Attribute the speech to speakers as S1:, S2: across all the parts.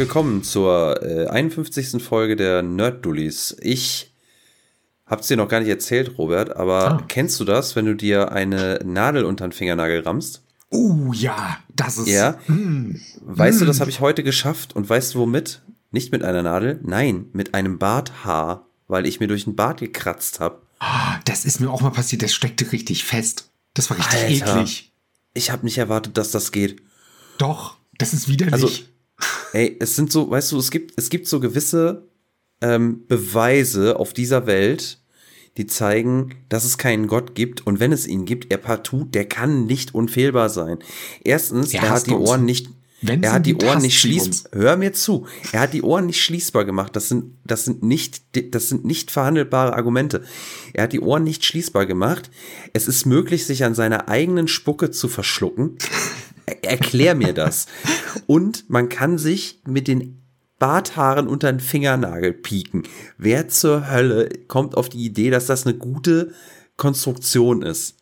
S1: Willkommen zur äh, 51. Folge der Nerd Dullies. Ich hab's dir noch gar nicht erzählt, Robert, aber
S2: Ah.
S1: kennst du das, wenn du dir eine Nadel unter den Fingernagel rammst?
S2: Oh ja, das ist.
S1: Ja.
S2: Mm,
S1: Weißt du, das habe ich heute geschafft und weißt du womit? Nicht mit einer Nadel, nein, mit einem Barthaar, weil ich mir durch den Bart gekratzt habe.
S2: ah, das ist mir auch mal passiert, das steckte richtig fest. Das war richtig
S1: Alter.
S2: eklig.
S1: Ich habe nicht erwartet, dass das geht.
S2: Doch, das ist widerlich.
S1: Also, Ey, es sind so, weißt du, es gibt, es gibt so gewisse ähm, Beweise auf dieser Welt, die zeigen, dass es keinen Gott gibt und wenn es ihn gibt, er partout, der kann nicht unfehlbar sein. Erstens,
S2: Er
S1: er, hat die
S2: uns.
S1: Ohren nicht,
S2: Wenn's
S1: er hat die Ohren nicht schließbar. Hör mir zu. Er hat die Ohren nicht schließbar gemacht. Das sind, das sind nicht, das sind nicht verhandelbare Argumente. Er hat die Ohren nicht schließbar gemacht. Es ist möglich, sich an seiner eigenen Spucke zu verschlucken. Er- Erklär mir das. Und man kann sich mit den Barthaaren unter den Fingernagel pieken. Wer zur Hölle kommt auf die Idee, dass das eine gute Konstruktion ist?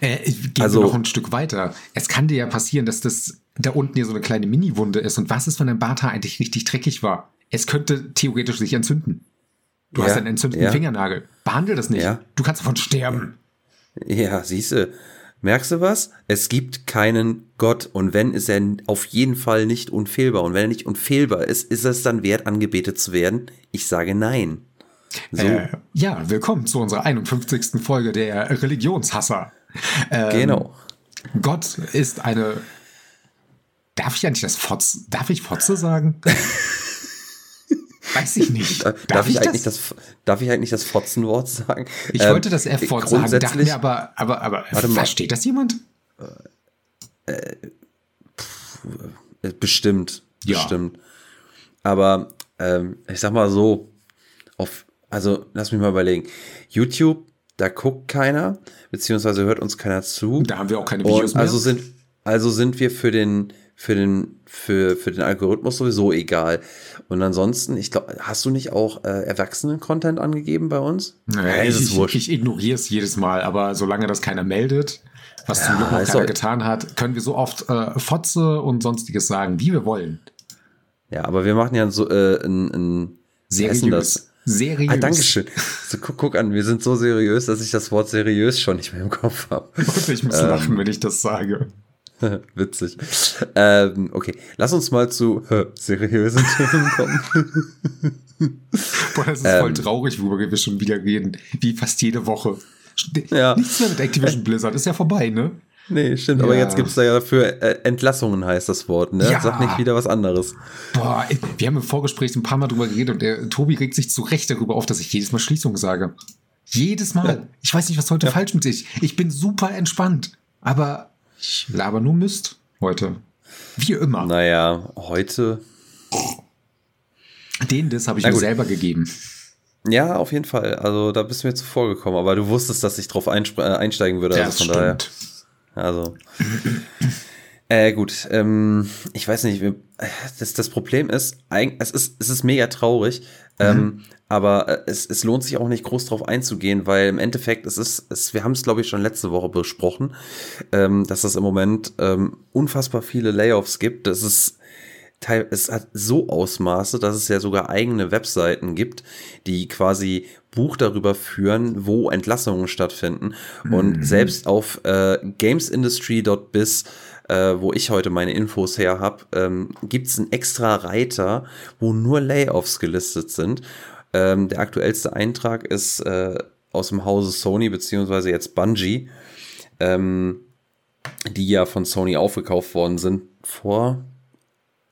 S2: äh, gehen
S1: also-
S2: wir noch ein Stück weiter. Es kann dir ja passieren, dass das da unten hier so eine kleine Mini-Wunde ist. Und was ist, wenn dein Barthaar eigentlich richtig dreckig war? Es könnte theoretisch sich entzünden. Du
S1: Ja,
S2: hast einen entzündeten
S1: ja.
S2: Fingernagel. Behandle das nicht.
S1: Ja.
S2: Du kannst davon sterben.
S1: Ja, siehste. Merkst du was? Es gibt keinen Gott und wenn ist er auf jeden Fall nicht unfehlbar und wenn er nicht unfehlbar ist, ist es dann wert angebetet zu werden? Ich sage nein. So,
S2: Äh, ja, willkommen zu unserer 51. Folge der Religionshasser. Ähm,
S1: genau.
S2: Gott ist eine. Darf ich eigentlich das Fotz? Darf ich Fotze sagen? Weiß ich nicht.
S1: Darf, darf ich, eigentlich das? darf ich eigentlich das Fotzenwort sagen?
S2: Ich
S1: Ähm,
S2: wollte das F-Wort sagen, dachte
S1: grundsätzlich-
S2: mir aber, aber, aber
S1: Warte mal.
S2: versteht das jemand?
S1: Äh, Bestimmt.
S2: Ja.
S1: Bestimmt. Aber ähm, ich sag mal so, auf, also lass mich mal überlegen. YouTube, da guckt keiner, beziehungsweise hört uns keiner zu.
S2: Da haben wir auch keine Videos
S1: Und also
S2: mehr.
S1: sind, also sind wir für den, für den, für, für den Algorithmus sowieso egal. Und ansonsten, ich glaube, hast du nicht auch äh, Erwachsenen-Content angegeben bei uns?
S2: Naja,
S1: ist
S2: ich,
S1: wurscht.
S2: ich ignoriere es jedes Mal, aber solange das keiner meldet, was zum Glück noch keiner
S1: doch-
S2: getan hat, können wir so oft äh, Fotze und sonstiges sagen, wie wir wollen.
S1: Ja, aber wir machen ja so äh, ein, ein denn das?
S2: Seriös. Seriös.
S1: Ah, Dankeschön. So, guck, guck an, wir sind so seriös, dass ich das Wort seriös schon nicht mehr im Kopf habe.
S2: Und ich muss lachen, wenn ich das sage.
S1: Witzig. Ähm, okay, lass uns mal zu äh, seriösen Themen kommen.
S2: Boah, das ist
S1: Ähm.
S2: voll traurig, worüber wir schon wieder reden. Wie fast jede Woche.
S1: Ja.
S2: Nichts mehr mit Activision Blizzard. Ist ja vorbei, ne?
S1: Nee, stimmt, aber
S2: Ja.
S1: jetzt gibt's da ja dafür äh, Entlassungen heißt das Wort, ne?
S2: Ja.
S1: Sag nicht wieder was anderes.
S2: Boah, wir haben im Vorgespräch ein paar Mal drüber geredet und der Tobi regt sich zu Recht darüber auf, dass ich jedes Mal Schließung sage. Jedes Mal. Ich weiß nicht, was heute falsch mit sich. Ich bin super entspannt. Aber ich laber nur Mist heute. Wie immer.
S1: Naja, heute.
S2: Den das habe ich mir selber gegeben.
S1: Ja, auf jeden Fall. Also da bist du mir zuvor gekommen, aber du wusstest, dass ich drauf äh, einsteigen würde. also von daher. Also. Äh, gut, ähm, ich weiß nicht, wir- das, das Problem ist, es ist, es ist mega traurig, ähm, aber äh, es, es lohnt sich auch nicht groß drauf einzugehen, weil im Endeffekt, es ist, es, wir haben es, glaube ich, schon letzte Woche besprochen, ähm, dass es im Moment ähm, unfassbar viele Layoffs gibt. Das ist teil, es hat so Ausmaße, dass es ja sogar eigene Webseiten gibt, die quasi Buch darüber führen, wo Entlassungen stattfinden. Und selbst auf äh, gamesindustry.biz, äh, wo ich heute meine Infos her habe, ähm, gibt es einen extra Reiter, wo nur Layoffs gelistet sind. Ähm, der aktuellste Eintrag ist äh, aus dem Hause Sony, beziehungsweise jetzt Bungie, ähm, die ja von Sony aufgekauft worden sind vor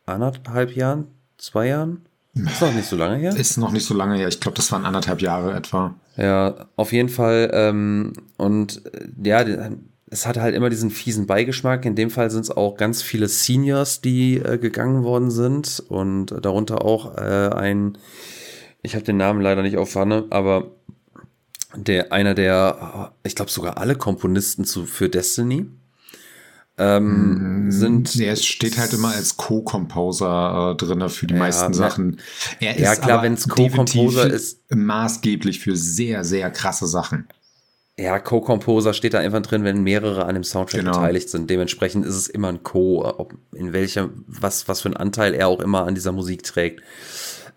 S1: anderthalb Jahren, zwei Jahren. Ist noch nicht so lange her.
S2: Ist noch nicht so lange her. Ich glaube, das waren anderthalb Jahre etwa.
S1: Ja, auf jeden Fall. Ähm, und äh, ja, es hat halt immer diesen fiesen Beigeschmack. In dem Fall sind es auch ganz viele Seniors, die äh, gegangen worden sind. Und darunter auch äh, ein, ich habe den Namen leider nicht auf Pfanne, aber der einer der, ich glaube sogar alle Komponisten zu, für Destiny ähm, sind
S2: Der steht halt immer als Co-Composer äh, drin für die
S1: Ja,
S2: meisten. Sachen. Er
S1: Ja,
S2: ist
S1: klar,
S2: aber
S1: wenn's Co-Composer ist-
S2: Maßgeblich für sehr, sehr krasse Sachen.
S1: Ja, Co-Composer steht da einfach drin, wenn mehrere an dem Soundtrack genau. beteiligt sind. Dementsprechend ist es immer ein Co, ob in welchem, was, was für einen Anteil er auch immer an dieser Musik trägt.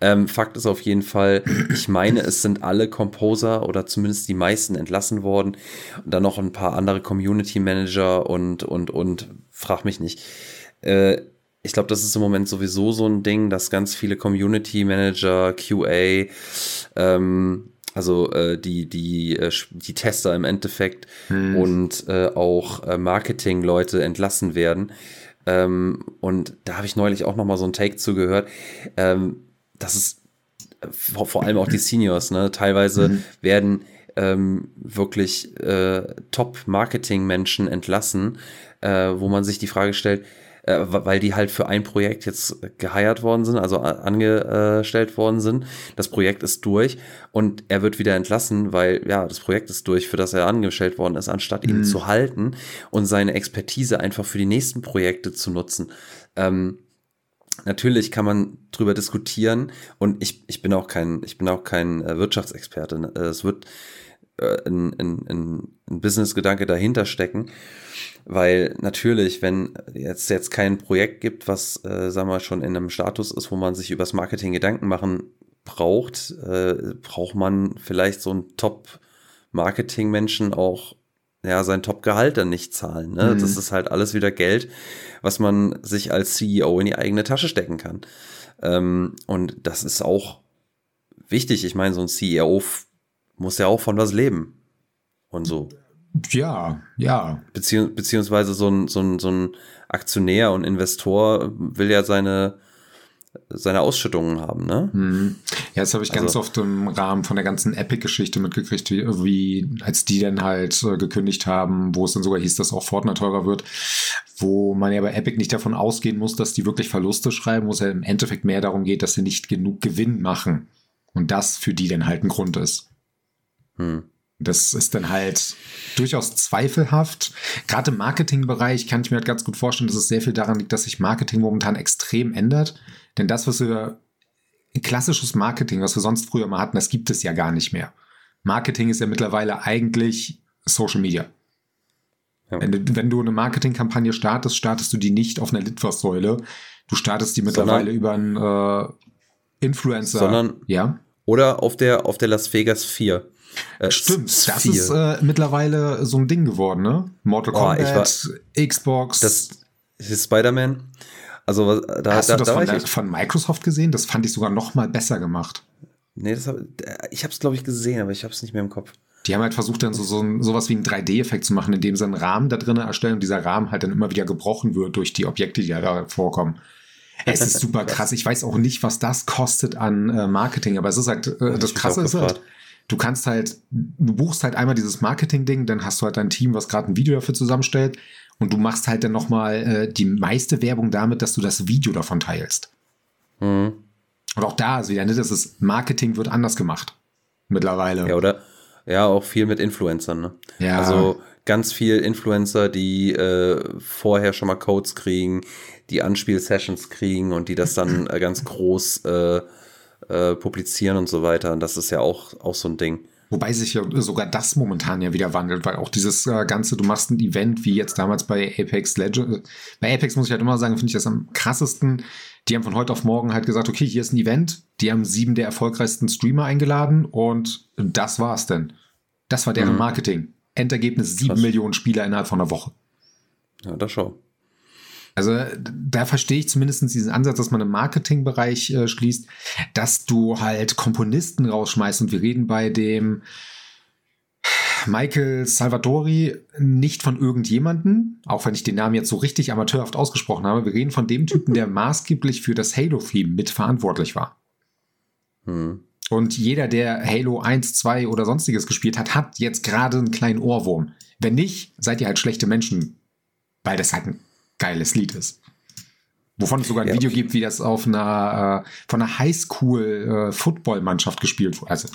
S1: Ähm, Fakt ist auf jeden Fall, ich meine, es sind alle Composer oder zumindest die meisten entlassen worden. Und dann noch ein paar andere Community Manager und, und, und, frag mich nicht. Äh, ich glaube, das ist im Moment sowieso so ein Ding, dass ganz viele Community Manager, QA, ähm, also äh, die, die, äh, die Tester im Endeffekt hm. und äh, auch äh, Marketing-Leute entlassen werden. Ähm, und da habe ich neulich auch noch mal so ein Take zugehört. Ähm, das ist äh, vor, vor, allem auch die Seniors, ne? Teilweise mhm. werden ähm, wirklich äh, Top-Marketing-Menschen entlassen, äh, wo man sich die Frage stellt, äh, weil die halt für ein Projekt jetzt geheiert worden sind, also angestellt worden sind. Das Projekt ist durch und er wird wieder entlassen, weil ja, das Projekt ist durch, für das er angestellt worden ist, anstatt ihn mhm. zu halten und seine Expertise einfach für die nächsten Projekte zu nutzen. Ähm, natürlich kann man drüber diskutieren und ich, ich bin auch kein, ich bin auch kein äh, Wirtschaftsexperte. Ne? Es wird äh, ein, ein, ein, Business-Gedanke dahinter stecken. Weil natürlich, wenn jetzt jetzt kein Projekt gibt, was, äh, sagen wir schon in einem Status ist, wo man sich übers Marketing Gedanken machen braucht, äh, braucht man vielleicht so einen Top-Marketing-Menschen auch ja, sein Top-Gehalt dann nicht zahlen. Ne? Mhm. Das ist halt alles wieder Geld, was man sich als CEO in die eigene Tasche stecken kann. Ähm, und das ist auch wichtig. Ich meine, so ein CEO muss ja auch von was leben. Und so.
S2: Ja, ja.
S1: Beziehungs beziehungsweise so ein, so, ein, so ein Aktionär und Investor will ja seine, seine Ausschüttungen haben, ne?
S2: Hm. Ja, das habe ich also, ganz oft im Rahmen von der ganzen Epic-Geschichte mitgekriegt, wie, wie als die dann halt äh, gekündigt haben, wo es dann sogar hieß, dass auch Fortnite teurer wird, wo man ja bei Epic nicht davon ausgehen muss, dass die wirklich Verluste schreiben, wo es ja im Endeffekt mehr darum geht, dass sie nicht genug Gewinn machen. Und das für die dann halt ein Grund ist. Hm. Das ist dann halt durchaus zweifelhaft. Gerade im Marketingbereich kann ich mir halt ganz gut vorstellen, dass es sehr viel daran liegt, dass sich Marketing momentan extrem ändert. Denn das, was wir klassisches Marketing, was wir sonst früher mal hatten, das gibt es ja gar nicht mehr. Marketing ist ja mittlerweile eigentlich Social Media. Ja. Wenn, du, wenn du eine Marketingkampagne startest, startest du die nicht auf einer Litfaßsäule. Du startest die mittlerweile sondern, über einen äh, Influencer.
S1: Sondern, ja. Oder auf der, auf der Las Vegas 4.
S2: Äh, Stimmt, das ist äh, mittlerweile so ein Ding geworden, ne? Mortal Kombat, oh, war, Xbox.
S1: Das ist Spider-Man. Also da,
S2: Hast
S1: da,
S2: du das da von, ich, von, Microsoft gesehen? Das fand ich sogar noch mal besser gemacht.
S1: Nee, das hab, ich habe es glaube ich gesehen, aber ich habe es nicht mehr im Kopf.
S2: Die haben halt versucht, dann so, so ein, sowas wie einen 3D-Effekt zu machen, indem sie einen Rahmen da drin erstellen und dieser Rahmen halt dann immer wieder gebrochen wird durch die Objekte, die da vorkommen. Es ist super krass. Ich weiß auch nicht, was das kostet an äh, Marketing, aber es ist halt, äh, das Krasse ist halt, du kannst halt, du buchst halt einmal dieses Marketing-Ding, dann hast du halt dein Team, was gerade ein Video dafür zusammenstellt und du machst halt dann nochmal äh, die meiste Werbung damit, dass du das Video davon teilst. Mhm. Und auch da ist wieder, ne, das ist, Marketing wird anders gemacht. Mittlerweile.
S1: Ja, oder? Ja, auch viel mit Influencern, ne? Ja. Also ganz viel Influencer, die äh, vorher schon mal Codes kriegen, die Anspiel-Sessions kriegen und die das dann äh, ganz groß äh, äh, publizieren und so weiter. Und das ist ja auch, auch so ein Ding.
S2: Wobei sich ja sogar das momentan ja wieder wandelt, weil auch dieses äh, Ganze, du machst ein Event wie jetzt damals bei Apex Legends. Bei Apex muss ich halt immer sagen, finde ich das am krassesten. Die haben von heute auf morgen halt gesagt, okay, hier ist ein Event. Die haben sieben der erfolgreichsten Streamer eingeladen und das war's denn. Das war deren mhm. Marketing. Endergebnis sieben Millionen Spieler innerhalb von einer Woche.
S1: Ja, das schon.
S2: Also da verstehe ich zumindest diesen Ansatz, dass man im Marketingbereich äh, schließt, dass du halt Komponisten rausschmeißt. Und wir reden bei dem Michael Salvatori nicht von irgendjemanden, auch wenn ich den Namen jetzt so richtig amateurhaft ausgesprochen habe. Wir reden von dem Typen, der maßgeblich für das Halo-Theme mitverantwortlich war. Hm. Und jeder, der Halo 1, 2 oder sonstiges gespielt hat, hat jetzt gerade einen kleinen Ohrwurm. Wenn nicht, seid ihr halt schlechte Menschen, weil das halt ein geiles Lied ist. Wovon es sogar ein ja, Video gibt, wie das auf einer, äh, von einer Highschool-Football-Mannschaft äh, gespielt wurde. Also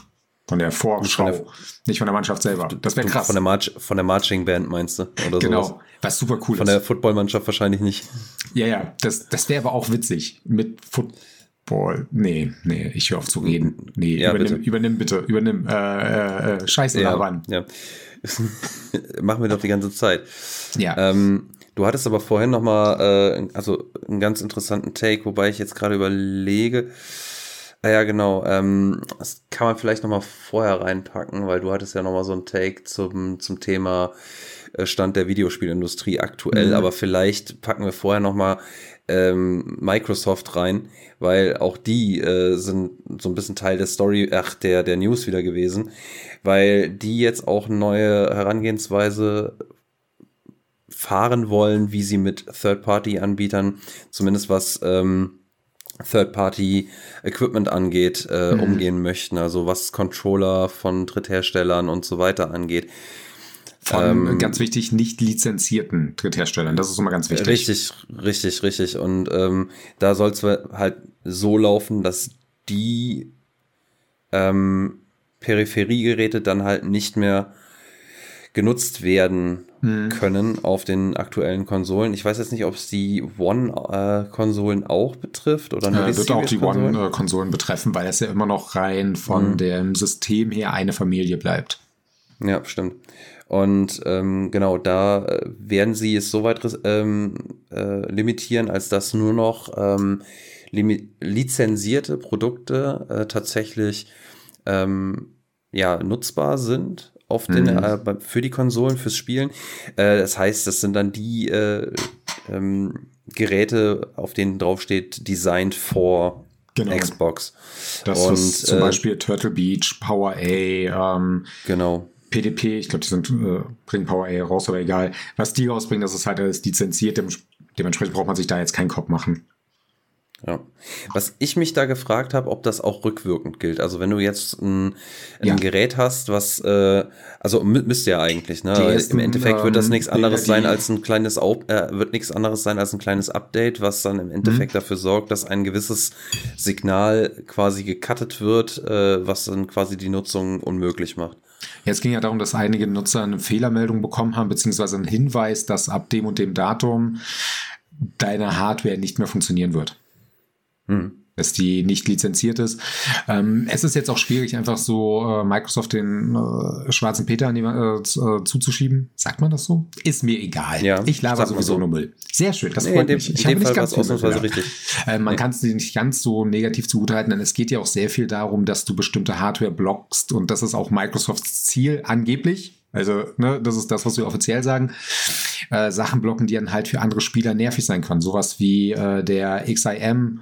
S2: von der Vorschau, von der, nicht von der Mannschaft selber. Das wäre krass.
S1: Von der, March, von der Marching Band meinst du?
S2: Oder genau, sowas. was super cool
S1: Von ist. der Footballmannschaft wahrscheinlich nicht.
S2: Ja, ja, das, das wäre aber auch witzig. Mit Foot Boah, nee, nee, ich höre auf zu reden. Nee, ja, übernimm, bitte. übernimm bitte, übernimm. Äh, äh Scheiße
S1: ja,
S2: daran.
S1: Ja. Machen wir doch die ganze Zeit. Ja. Ähm, du hattest aber vorhin noch mal, äh, also einen ganz interessanten Take, wobei ich jetzt gerade überlege. Ah ja, genau. Ähm, das kann man vielleicht noch mal vorher reinpacken, weil du hattest ja noch mal so einen Take zum, zum Thema äh, Stand der Videospielindustrie aktuell. Mhm. Aber vielleicht packen wir vorher noch mal ähm, Microsoft rein, weil auch die äh, sind so ein bisschen Teil der Story, ach, der, der News wieder gewesen, weil die jetzt auch neue Herangehensweise fahren wollen, wie sie mit Third-Party-Anbietern, zumindest was ähm, Third-Party-Equipment angeht, äh, mhm. umgehen möchten. Also was Controller von Drittherstellern und so weiter angeht.
S2: Von ähm, ganz wichtig, nicht lizenzierten Drittherstellern. Das ist immer ganz wichtig.
S1: Richtig, richtig, richtig. Und ähm, da soll es halt so laufen, dass die ähm, Peripheriegeräte dann halt nicht mehr genutzt werden mhm. können auf den aktuellen Konsolen. Ich weiß jetzt nicht, ob es die One-Konsolen äh, auch betrifft oder
S2: nur äh, die Wird auch die One-Konsolen betreffen, weil es ja immer noch rein von mhm. dem System her eine Familie bleibt.
S1: Ja, stimmt. Und ähm, genau, da äh, werden sie es so weit ähm, äh, limitieren, als dass nur noch ähm, lizenzierte Produkte äh, tatsächlich ähm, ja, nutzbar sind auf den, mhm. äh, für die Konsolen, fürs Spielen. Äh, das heißt, das sind dann die äh, ähm, Geräte, auf denen draufsteht, designed for genau. Xbox.
S2: Das Und, ist zum äh, Beispiel Turtle Beach, Power A, ähm,
S1: genau.
S2: PDP, ich glaube, die sind, äh, bringen Power A raus, aber egal. Was die rausbringen, das ist halt alles lizenziert, dementsprechend braucht man sich da jetzt keinen Kopf machen.
S1: Ja. Was ich mich da gefragt habe, ob das auch rückwirkend gilt. Also wenn du jetzt ein, ein ja. Gerät hast, was äh, also müsste ja eigentlich, ne? Ersten, Im Endeffekt wird das ähm, nichts anderes die, sein als ein kleines äh, wird nichts anderes sein als ein kleines Update, was dann im Endeffekt mhm. dafür sorgt, dass ein gewisses Signal quasi gecuttet wird, äh, was dann quasi die Nutzung unmöglich macht.
S2: Jetzt ging ja darum, dass einige Nutzer eine Fehlermeldung bekommen haben, beziehungsweise einen Hinweis, dass ab dem und dem Datum deine Hardware nicht mehr funktionieren wird. Hm. Dass die nicht lizenziert ist. Ähm, es ist jetzt auch schwierig, einfach so äh, Microsoft den äh, schwarzen Peter die, äh, äh, zuzuschieben. Sagt man das so? Ist mir egal. Ja, ich laber sowieso so. nur Müll. Sehr schön, das nee, freut dem, mich. Ich habe nicht ganz ausnahmsweise richtig. Äh, man nee. kann es nicht ganz so negativ zugutehalten, denn es geht ja auch sehr viel darum, dass du bestimmte Hardware blockst und das ist auch Microsofts Ziel angeblich. Also, ne, das ist das, was wir offiziell sagen. Äh, Sachen blocken, die dann halt für andere Spieler nervig sein können. Sowas wie äh, der XIM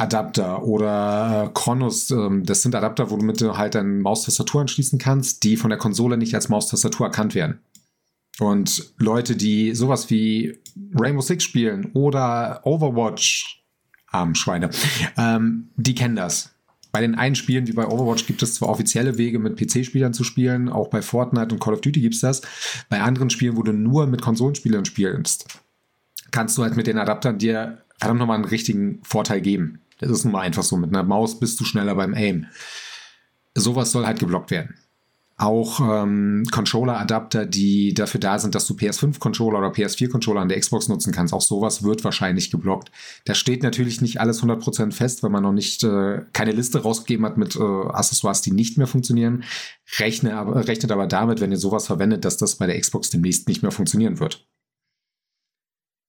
S2: Adapter oder äh, Chronos, ähm, das sind Adapter, wo du mit halt deine Maustastatur anschließen kannst, die von der Konsole nicht als Maustastatur erkannt werden. Und Leute, die sowas wie Rainbow Six spielen oder Overwatch, armen Schweine, ähm, die kennen das. Bei den einen Spielen wie bei Overwatch gibt es zwar offizielle Wege, mit PC-Spielern zu spielen, auch bei Fortnite und Call of Duty gibt es das. Bei anderen Spielen, wo du nur mit Konsolenspielern spielst, kannst du halt mit den Adaptern dir verdammt nochmal einen richtigen Vorteil geben. Das ist nun mal einfach so. Mit einer Maus bist du schneller beim Aim. Sowas soll halt geblockt werden. Auch ähm, Controller-Adapter, die dafür da sind, dass du PS5-Controller oder PS4-Controller an der Xbox nutzen kannst. Auch sowas wird wahrscheinlich geblockt. Da steht natürlich nicht alles 100% fest, weil man noch nicht äh, keine Liste rausgegeben hat mit äh, Accessoires, die nicht mehr funktionieren. Rechne aber, rechnet aber damit, wenn ihr sowas verwendet, dass das bei der Xbox demnächst nicht mehr funktionieren wird.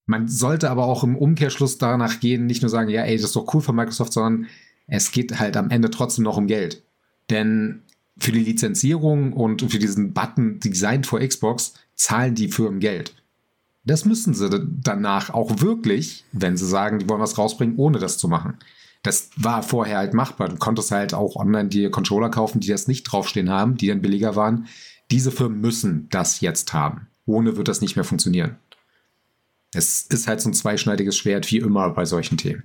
S2: Man sollte aber auch im Umkehrschluss danach gehen, nicht nur sagen, ja, ey, das ist doch cool von Microsoft, sondern es geht halt am Ende trotzdem noch um Geld. Denn für die Lizenzierung und für diesen Button Designed for Xbox zahlen die Firmen Geld. Das müssen sie danach auch wirklich, wenn sie sagen, die wollen was rausbringen, ohne das zu machen. Das war vorher halt machbar. Du konntest halt auch online die Controller kaufen, die das nicht draufstehen haben, die dann billiger waren. Diese Firmen müssen das jetzt haben. Ohne wird das nicht mehr funktionieren. Es ist halt so ein zweischneidiges Schwert, wie immer bei solchen Themen.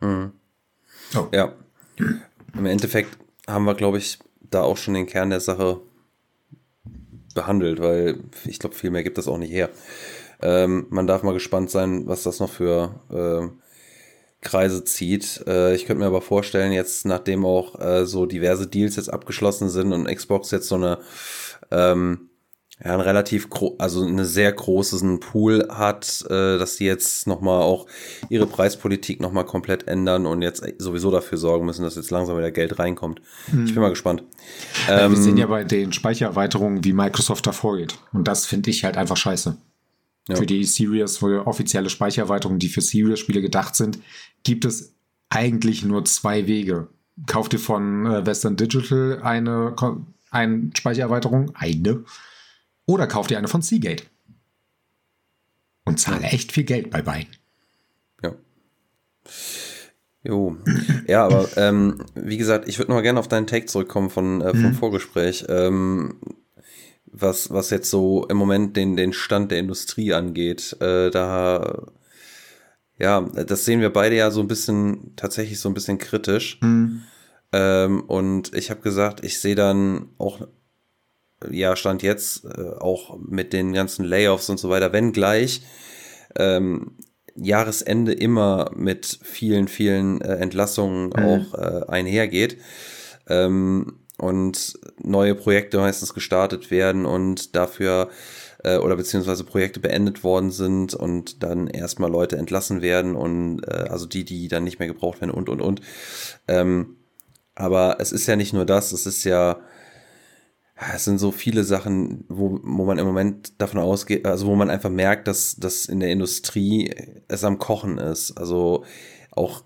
S1: Mhm. Oh. Ja. Im Endeffekt haben wir, glaube ich, da auch schon den Kern der Sache behandelt, weil ich glaube, viel mehr gibt das auch nicht her. Ähm, man darf mal gespannt sein, was das noch für äh, Kreise zieht. Äh, ich könnte mir aber vorstellen, jetzt nachdem auch äh, so diverse Deals jetzt abgeschlossen sind und Xbox jetzt so eine ähm, ja, ein relativ also eine sehr großen Pool hat, äh, dass die jetzt nochmal auch ihre Preispolitik nochmal komplett ändern und jetzt sowieso dafür sorgen müssen, dass jetzt langsam wieder Geld reinkommt. Hm. Ich bin mal gespannt.
S2: Ja, ähm, wir sehen ja bei den Speichererweiterungen, wie Microsoft da vorgeht. Und das finde ich halt einfach scheiße. Ja. Für die Series, für offizielle Speichererweiterungen, die für Series-Spiele gedacht sind, gibt es eigentlich nur zwei Wege. Kauf dir von äh, Western Digital eine, eine Speichererweiterung, eine, oder kauf dir eine von Seagate. Und zahle echt viel Geld bei beiden.
S1: Ja. Jo. Ja, aber ähm, wie gesagt, ich würde noch mal gerne auf deinen Take zurückkommen von, äh, vom mhm. Vorgespräch. Ähm, was, was jetzt so im Moment den, den Stand der Industrie angeht. Äh, da, ja, das sehen wir beide ja so ein bisschen, tatsächlich so ein bisschen kritisch. Mhm. Ähm, und ich habe gesagt, ich sehe dann auch ja, stand jetzt äh, auch mit den ganzen Layoffs und so weiter, wenn gleich ähm, Jahresende immer mit vielen, vielen äh, Entlassungen mhm. auch äh, einhergeht ähm, und neue Projekte meistens gestartet werden und dafür äh, oder beziehungsweise Projekte beendet worden sind und dann erstmal Leute entlassen werden und äh, also die, die dann nicht mehr gebraucht werden und und und. Ähm, aber es ist ja nicht nur das, es ist ja es sind so viele Sachen, wo, wo man im Moment davon ausgeht, also wo man einfach merkt, dass, dass in der Industrie es am Kochen ist. Also auch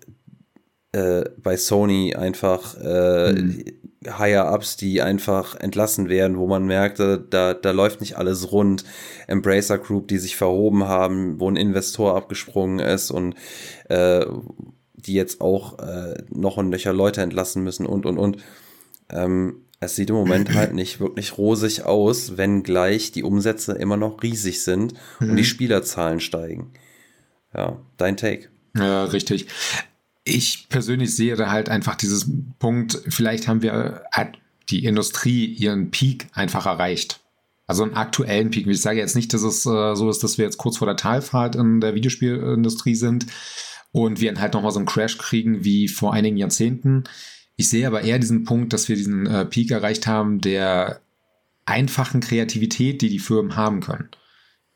S1: äh, bei Sony einfach äh, mhm. Higher-Ups, die einfach entlassen werden, wo man merkte, da, da läuft nicht alles rund. Embracer Group, die sich verhoben haben, wo ein Investor abgesprungen ist und äh, die jetzt auch äh, noch und nöcher Leute entlassen müssen und und und. Ähm, es sieht im Moment halt nicht wirklich rosig aus, wenn gleich die Umsätze immer noch riesig sind und die mhm. Spielerzahlen steigen. Ja, dein Take.
S2: Ja, richtig. Ich persönlich sehe da halt einfach dieses Punkt, vielleicht haben wir, hat die Industrie ihren Peak einfach erreicht. Also einen aktuellen Peak. Ich sage jetzt nicht, dass es äh, so ist, dass wir jetzt kurz vor der Talfahrt in der Videospielindustrie sind und wir halt nochmal so einen Crash kriegen wie vor einigen Jahrzehnten. Ich sehe aber eher diesen Punkt, dass wir diesen äh, Peak erreicht haben der einfachen Kreativität, die die Firmen haben können.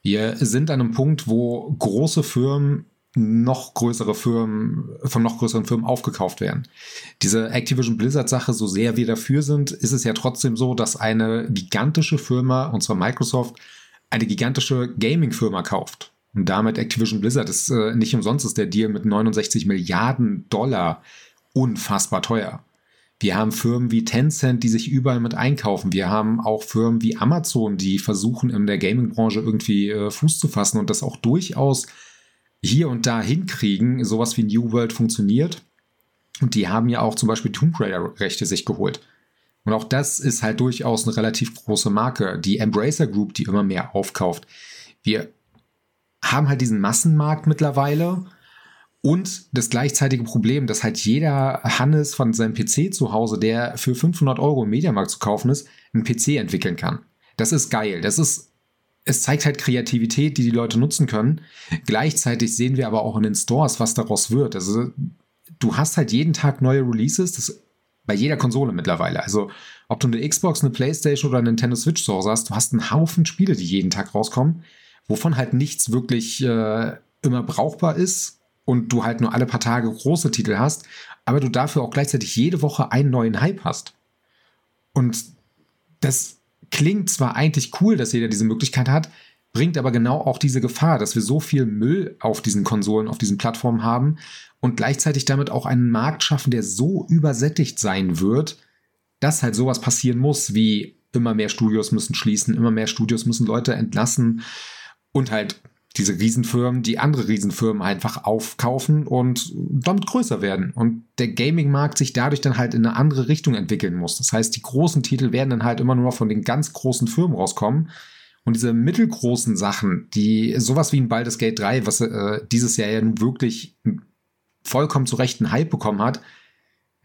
S2: Wir sind an einem Punkt, wo große Firmen noch größere Firmen, von noch größeren Firmen aufgekauft werden. Diese Activision Blizzard Sache, so sehr wir dafür sind, ist es ja trotzdem so, dass eine gigantische Firma, und zwar Microsoft, eine gigantische Gaming-Firma kauft. Und damit Activision Blizzard ist äh, nicht umsonst ist der Deal mit 69 Milliarden Dollar unfassbar teuer. Wir haben Firmen wie Tencent, die sich überall mit einkaufen. Wir haben auch Firmen wie Amazon, die versuchen, in der Gaming-Branche irgendwie äh, Fuß zu fassen und das auch durchaus hier und da hinkriegen. Sowas wie New World funktioniert. Und die haben ja auch zum Beispiel Tomb Raider-Rechte sich geholt. Und auch das ist halt durchaus eine relativ große Marke. Die Embracer Group, die immer mehr aufkauft. Wir haben halt diesen Massenmarkt mittlerweile und das gleichzeitige Problem, dass halt jeder Hannes von seinem PC zu Hause, der für 500 Euro im Mediamarkt zu kaufen ist, einen PC entwickeln kann. Das ist geil. Das ist, es zeigt halt Kreativität, die die Leute nutzen können. Gleichzeitig sehen wir aber auch in den Stores, was daraus wird. Also du hast halt jeden Tag neue Releases, das bei jeder Konsole mittlerweile. Also ob du eine Xbox, eine Playstation oder eine Nintendo Switch zu Hause hast, du hast einen Haufen Spiele, die jeden Tag rauskommen, wovon halt nichts wirklich äh, immer brauchbar ist und du halt nur alle paar Tage große Titel hast, aber du dafür auch gleichzeitig jede Woche einen neuen Hype hast. Und das klingt zwar eigentlich cool, dass jeder diese Möglichkeit hat, bringt aber genau auch diese Gefahr, dass wir so viel Müll auf diesen Konsolen, auf diesen Plattformen haben und gleichzeitig damit auch einen Markt schaffen, der so übersättigt sein wird, dass halt sowas passieren muss, wie immer mehr Studios müssen schließen, immer mehr Studios müssen Leute entlassen und halt diese Riesenfirmen, die andere Riesenfirmen einfach aufkaufen und damit größer werden. Und der Gaming-Markt sich dadurch dann halt in eine andere Richtung entwickeln muss. Das heißt, die großen Titel werden dann halt immer nur von den ganz großen Firmen rauskommen. Und diese mittelgroßen Sachen, die sowas wie ein Baldur's Gate 3, was äh, dieses Jahr ja nun wirklich vollkommen zu Recht einen Hype bekommen hat,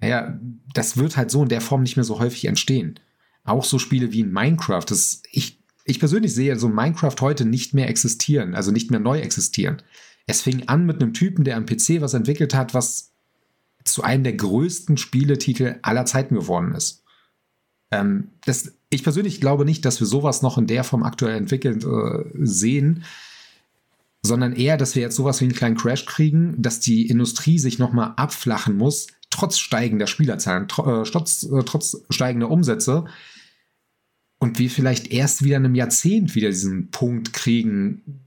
S2: naja, das wird halt so in der Form nicht mehr so häufig entstehen. Auch so Spiele wie in Minecraft, das ich ich persönlich sehe so Minecraft heute nicht mehr existieren, also nicht mehr neu existieren. Es fing an mit einem Typen, der am PC was entwickelt hat, was zu einem der größten Spieletitel aller Zeiten geworden ist. Ähm, das, ich persönlich glaube nicht, dass wir sowas noch in der Form aktuell entwickelt äh, sehen, sondern eher, dass wir jetzt sowas wie einen kleinen Crash kriegen, dass die Industrie sich nochmal abflachen muss, trotz steigender Spielerzahlen, tr äh, trotz, äh, trotz steigender Umsätze. Und wir vielleicht erst wieder in einem Jahrzehnt wieder diesen Punkt kriegen,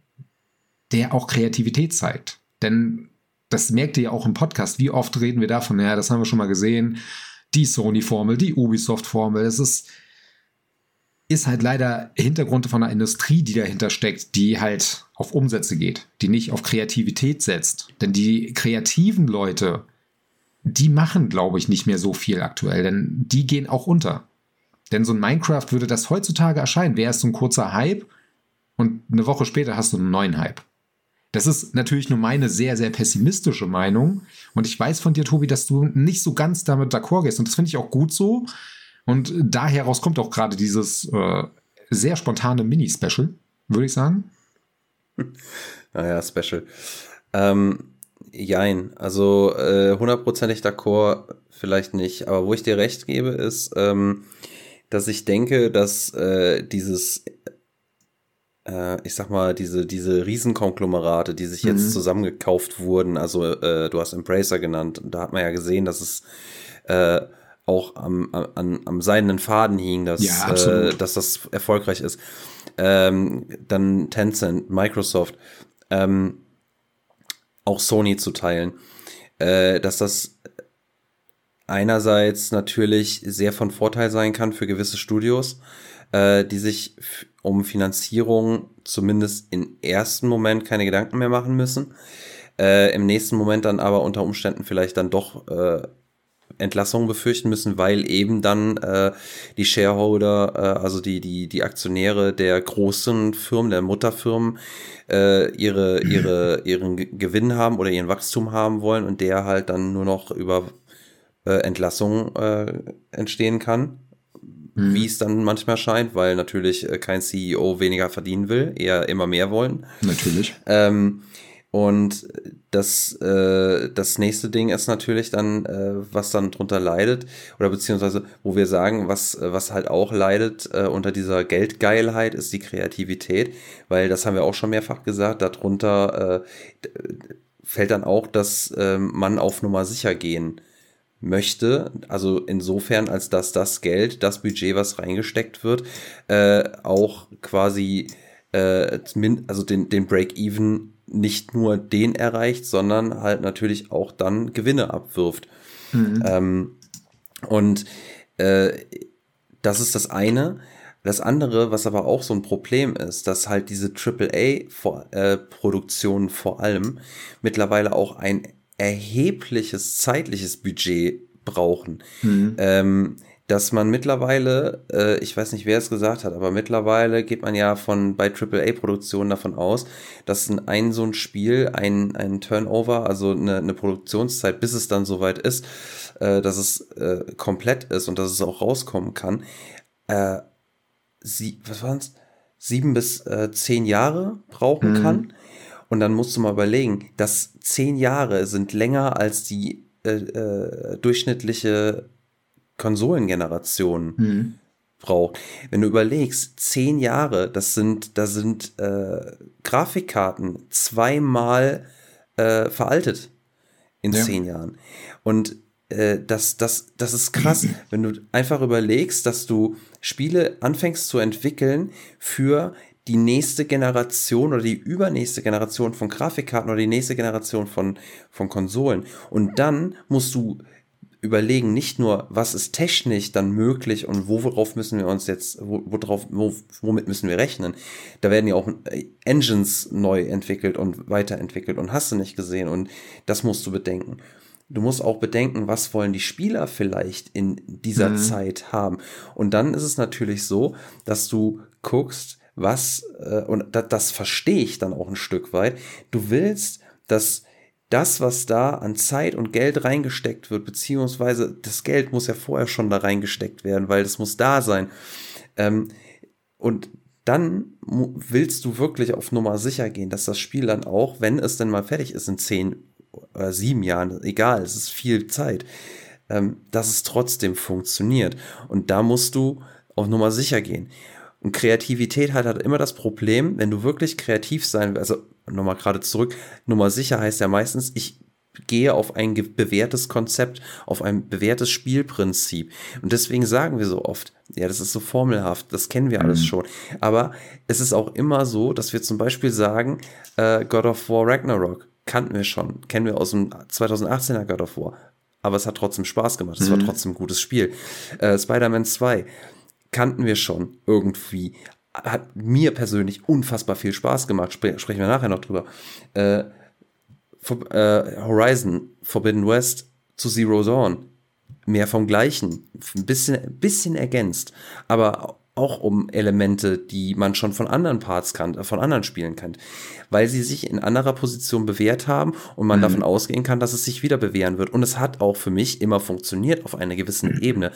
S2: der auch Kreativität zeigt. Denn das merkt ihr ja auch im Podcast. Wie oft reden wir davon? Ja, das haben wir schon mal gesehen. Die Sony-Formel, die Ubisoft-Formel. Es ist, ist halt leider Hintergrund von einer Industrie, die dahinter steckt, die halt auf Umsätze geht, die nicht auf Kreativität setzt. Denn die kreativen Leute, die machen, glaube ich, nicht mehr so viel aktuell, denn die gehen auch unter. Denn so ein Minecraft würde das heutzutage erscheinen, wäre es so ein kurzer Hype und eine Woche später hast du einen neuen Hype. Das ist natürlich nur meine sehr, sehr pessimistische Meinung. Und ich weiß von dir, Tobi, dass du nicht so ganz damit d'accord gehst. Und das finde ich auch gut so. Und daher heraus kommt auch gerade dieses äh, sehr spontane Mini-Special, würde ich sagen.
S1: Naja, Special. Ähm, jein, also äh, hundertprozentig äh, d'accord vielleicht nicht. Aber wo ich dir recht gebe, ist, ähm, dass ich denke, dass äh, dieses äh, ich sag mal, diese, diese Riesenkonglomerate, die sich jetzt mhm. zusammengekauft wurden, also äh, du hast Embracer genannt, da hat man ja gesehen, dass es äh, auch am, am, am seidenen Faden hing, dass, ja, äh, dass das erfolgreich ist. Ähm, dann Tencent, Microsoft, ähm, auch Sony zu teilen, äh, dass das einerseits natürlich sehr von Vorteil sein kann für gewisse Studios, äh, die sich um Finanzierung zumindest im ersten Moment keine Gedanken mehr machen müssen. Äh, Im nächsten Moment dann aber unter Umständen vielleicht dann doch äh, Entlassungen befürchten müssen, weil eben dann äh, die Shareholder, äh, also die, die, die Aktionäre der großen Firmen, der Mutterfirmen, äh, ihre, ihre, ihren Gewinn haben oder ihren Wachstum haben wollen und der halt dann nur noch über äh, Entlassungen äh, entstehen kann mhm. wie es dann manchmal scheint, weil natürlich äh, kein CEO weniger verdienen will, eher immer mehr wollen.
S2: Natürlich.
S1: Ähm, und das, äh, das nächste Ding ist natürlich dann, äh, was dann drunter leidet, oder beziehungsweise, wo wir sagen, was, was halt auch leidet äh, unter dieser Geldgeilheit, ist die Kreativität, weil das haben wir auch schon mehrfach gesagt, darunter äh, fällt dann auch, dass äh, man auf Nummer sicher gehen möchte, also insofern, als dass das Geld, das Budget, was reingesteckt wird, äh, auch quasi äh, also den, den Break-Even nicht nur den erreicht, sondern halt natürlich auch dann Gewinne abwirft. Mhm. Ähm, und äh, das ist das eine. Das andere, was aber auch so ein Problem ist, dass halt diese AAA-Produktionen äh, vor allem mittlerweile auch ein erhebliches zeitliches Budget brauchen. Mhm. Ähm, dass man mittlerweile, äh, ich weiß nicht, wer es gesagt hat, aber mittlerweile geht man ja von bei AAA-Produktionen davon aus, dass ein, ein so ein Spiel, ein, ein Turnover, also eine, eine Produktionszeit, bis es dann soweit ist, äh, dass es äh, komplett ist und dass es auch rauskommen kann, äh, sie, was waren's? sieben bis äh, zehn Jahre brauchen mhm. kann. Und dann musst du mal überlegen, dass zehn Jahre sind länger als die äh, äh, durchschnittliche Konsolengeneration mhm. braucht. Wenn du überlegst, zehn Jahre, das sind, da sind äh, Grafikkarten zweimal äh, veraltet in ja. zehn Jahren. Und äh, das, das, das ist krass, wenn du einfach überlegst, dass du Spiele anfängst zu entwickeln für die nächste Generation oder die übernächste Generation von Grafikkarten oder die nächste Generation von, von Konsolen. Und dann musst du überlegen, nicht nur, was ist technisch dann möglich und worauf müssen wir uns jetzt, wo, worauf, wo, womit müssen wir rechnen. Da werden ja auch äh, Engines neu entwickelt und weiterentwickelt und hast du nicht gesehen und das musst du bedenken. Du musst auch bedenken, was wollen die Spieler vielleicht in dieser mhm. Zeit haben. Und dann ist es natürlich so, dass du guckst, was, äh, und das, das verstehe ich dann auch ein Stück weit, du willst, dass das, was da an Zeit und Geld reingesteckt wird, beziehungsweise das Geld muss ja vorher schon da reingesteckt werden, weil das muss da sein. Ähm, und dann willst du wirklich auf Nummer sicher gehen, dass das Spiel dann auch, wenn es denn mal fertig ist in zehn oder sieben Jahren, egal, es ist viel Zeit, ähm, dass es trotzdem funktioniert. Und da musst du auf Nummer sicher gehen. Und Kreativität hat halt immer das Problem, wenn du wirklich kreativ sein willst, also nochmal gerade zurück, Nummer sicher heißt ja meistens, ich gehe auf ein bewährtes Konzept, auf ein bewährtes Spielprinzip. Und deswegen sagen wir so oft, ja, das ist so formelhaft, das kennen wir alles mhm. schon. Aber es ist auch immer so, dass wir zum Beispiel sagen, äh, God of War Ragnarok kannten wir schon, kennen wir aus dem 2018er God of War. Aber es hat trotzdem Spaß gemacht, es mhm. war trotzdem ein gutes Spiel. Äh, Spider-Man 2 kannten wir schon irgendwie. Hat mir persönlich unfassbar viel Spaß gemacht. Spre sprechen wir nachher noch drüber. Äh, For äh, Horizon, Forbidden West zu Zero Dawn. Mehr vom Gleichen. Ein bisschen, bisschen ergänzt. Aber auch um Elemente, die man schon von anderen Parts kann, von anderen Spielen kennt, weil sie sich in anderer Position bewährt haben und man mhm. davon ausgehen kann, dass es sich wieder bewähren wird. Und es hat auch für mich immer funktioniert auf einer gewissen mhm. Ebene.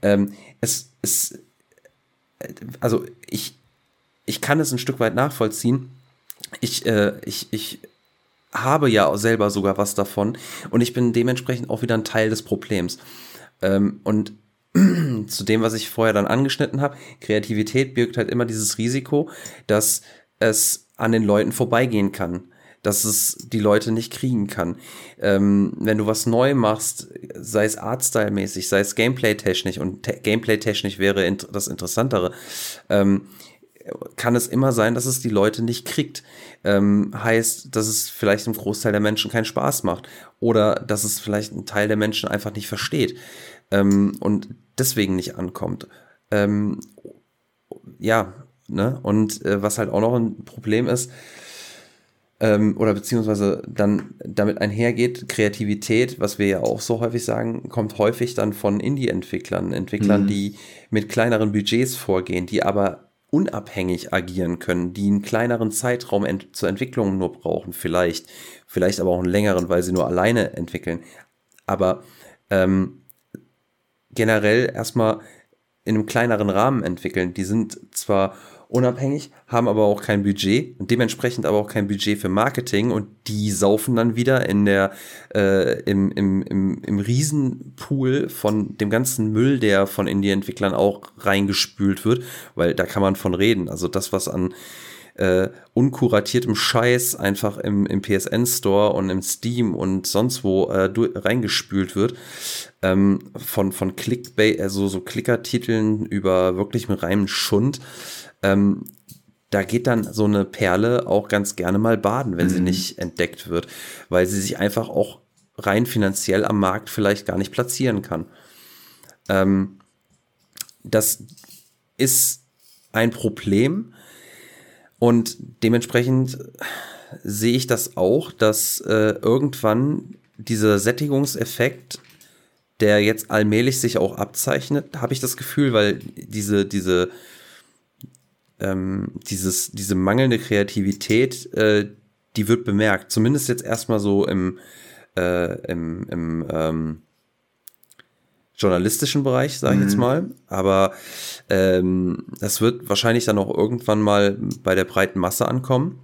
S1: Ähm, es, es also ich, ich kann es ein Stück weit nachvollziehen. Ich, äh, ich, ich habe ja selber sogar was davon und ich bin dementsprechend auch wieder ein Teil des Problems. Ähm, und zu dem, was ich vorher dann angeschnitten habe, Kreativität birgt halt immer dieses Risiko, dass es an den Leuten vorbeigehen kann dass es die Leute nicht kriegen kann. Ähm, wenn du was neu machst, sei es Artstyle-mäßig, sei es Gameplay-technisch und Gameplay-technisch wäre int das Interessantere, ähm, kann es immer sein, dass es die Leute nicht kriegt. Ähm, heißt, dass es vielleicht im Großteil der Menschen keinen Spaß macht oder dass es vielleicht ein Teil der Menschen einfach nicht versteht ähm, und deswegen nicht ankommt. Ähm, ja, ne? Und äh, was halt auch noch ein Problem ist, ähm, oder beziehungsweise dann damit einhergeht, Kreativität, was wir ja auch so häufig sagen, kommt häufig dann von Indie-Entwicklern, Entwicklern, mhm. die mit kleineren Budgets vorgehen, die aber unabhängig agieren können, die einen kleineren Zeitraum ent zur Entwicklung nur brauchen, vielleicht, vielleicht aber auch einen längeren, weil sie nur alleine entwickeln. Aber ähm, generell erstmal in einem kleineren Rahmen entwickeln. Die sind zwar unabhängig, haben aber auch kein Budget und dementsprechend aber auch kein Budget für Marketing und die saufen dann wieder in der äh, im, im, im, im Riesenpool von dem ganzen Müll, der von Indie-Entwicklern auch reingespült wird, weil da kann man von reden. Also das, was an äh, unkuratiertem Scheiß einfach im, im PSN-Store und im Steam und sonst wo äh, reingespült wird. Ähm, von, von Clickbait, also so Klickertiteln über wirklichem reinen Schund ähm, da geht dann so eine Perle auch ganz gerne mal baden, wenn mhm. sie nicht entdeckt wird, weil sie sich einfach auch rein finanziell am Markt vielleicht gar nicht platzieren kann. Ähm, das ist ein Problem und dementsprechend sehe ich das auch, dass äh, irgendwann dieser Sättigungseffekt, der jetzt allmählich sich auch abzeichnet, habe ich das Gefühl, weil diese, diese ähm, dieses, diese mangelnde Kreativität, äh, die wird bemerkt. Zumindest jetzt erstmal so im, äh, im, im ähm, journalistischen Bereich, sage ich mhm. jetzt mal. Aber ähm, das wird wahrscheinlich dann auch irgendwann mal bei der breiten Masse ankommen.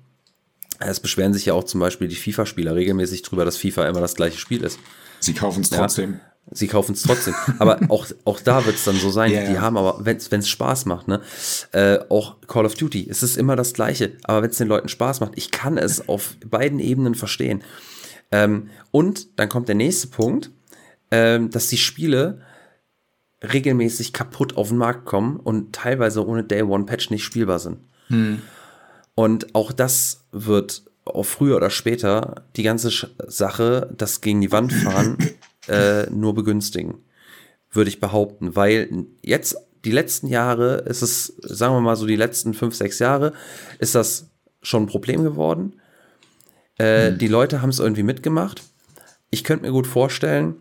S1: Es beschweren sich ja auch zum Beispiel die FIFA-Spieler regelmäßig drüber, dass FIFA immer das gleiche Spiel ist.
S2: Sie kaufen es trotzdem. Ja.
S1: Sie kaufen es trotzdem. aber auch, auch da wird es dann so sein. Yeah. Die haben aber, wenn es Spaß macht, ne, äh, auch Call of Duty, es ist immer das Gleiche. Aber wenn es den Leuten Spaß macht, ich kann es auf beiden Ebenen verstehen. Ähm, und dann kommt der nächste Punkt, ähm, dass die Spiele regelmäßig kaputt auf den Markt kommen und teilweise ohne Day One Patch nicht spielbar sind. Hm. Und auch das wird auch früher oder später die ganze Sache, das gegen die Wand fahren, äh, nur begünstigen, würde ich behaupten, weil jetzt die letzten Jahre ist es, sagen wir mal so die letzten fünf, sechs Jahre, ist das schon ein Problem geworden. Äh, hm. Die Leute haben es irgendwie mitgemacht. Ich könnte mir gut vorstellen,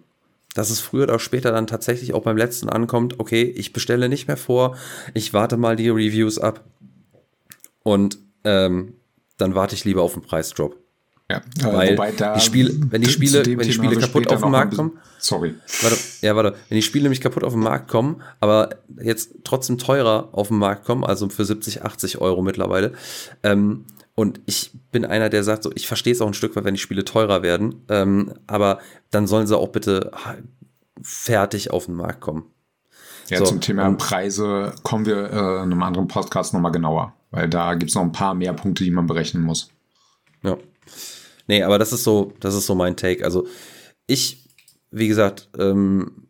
S1: dass es früher oder später dann tatsächlich auch beim letzten ankommt, okay, ich bestelle nicht mehr vor, ich warte mal die Reviews ab und ähm, dann warte ich lieber auf den Preisdrop. Ja, weil wobei da die Spiele, wenn die Spiele, wenn die Spiele kaputt auf den Markt kommen, sorry. Warte, ja, warte, wenn die Spiele nämlich kaputt auf den Markt kommen, aber jetzt trotzdem teurer auf den Markt kommen, also für 70, 80 Euro mittlerweile, ähm, und ich bin einer, der sagt, so, ich verstehe es auch ein Stück weit, wenn die Spiele teurer werden, ähm, aber dann sollen sie auch bitte fertig auf den Markt kommen.
S2: Ja, so, zum Thema Preise kommen wir äh, in einem anderen Podcast nochmal genauer, weil da gibt es noch ein paar mehr Punkte, die man berechnen muss.
S1: Ja. Nee, aber das ist so, das ist so mein Take. Also ich, wie gesagt, ähm,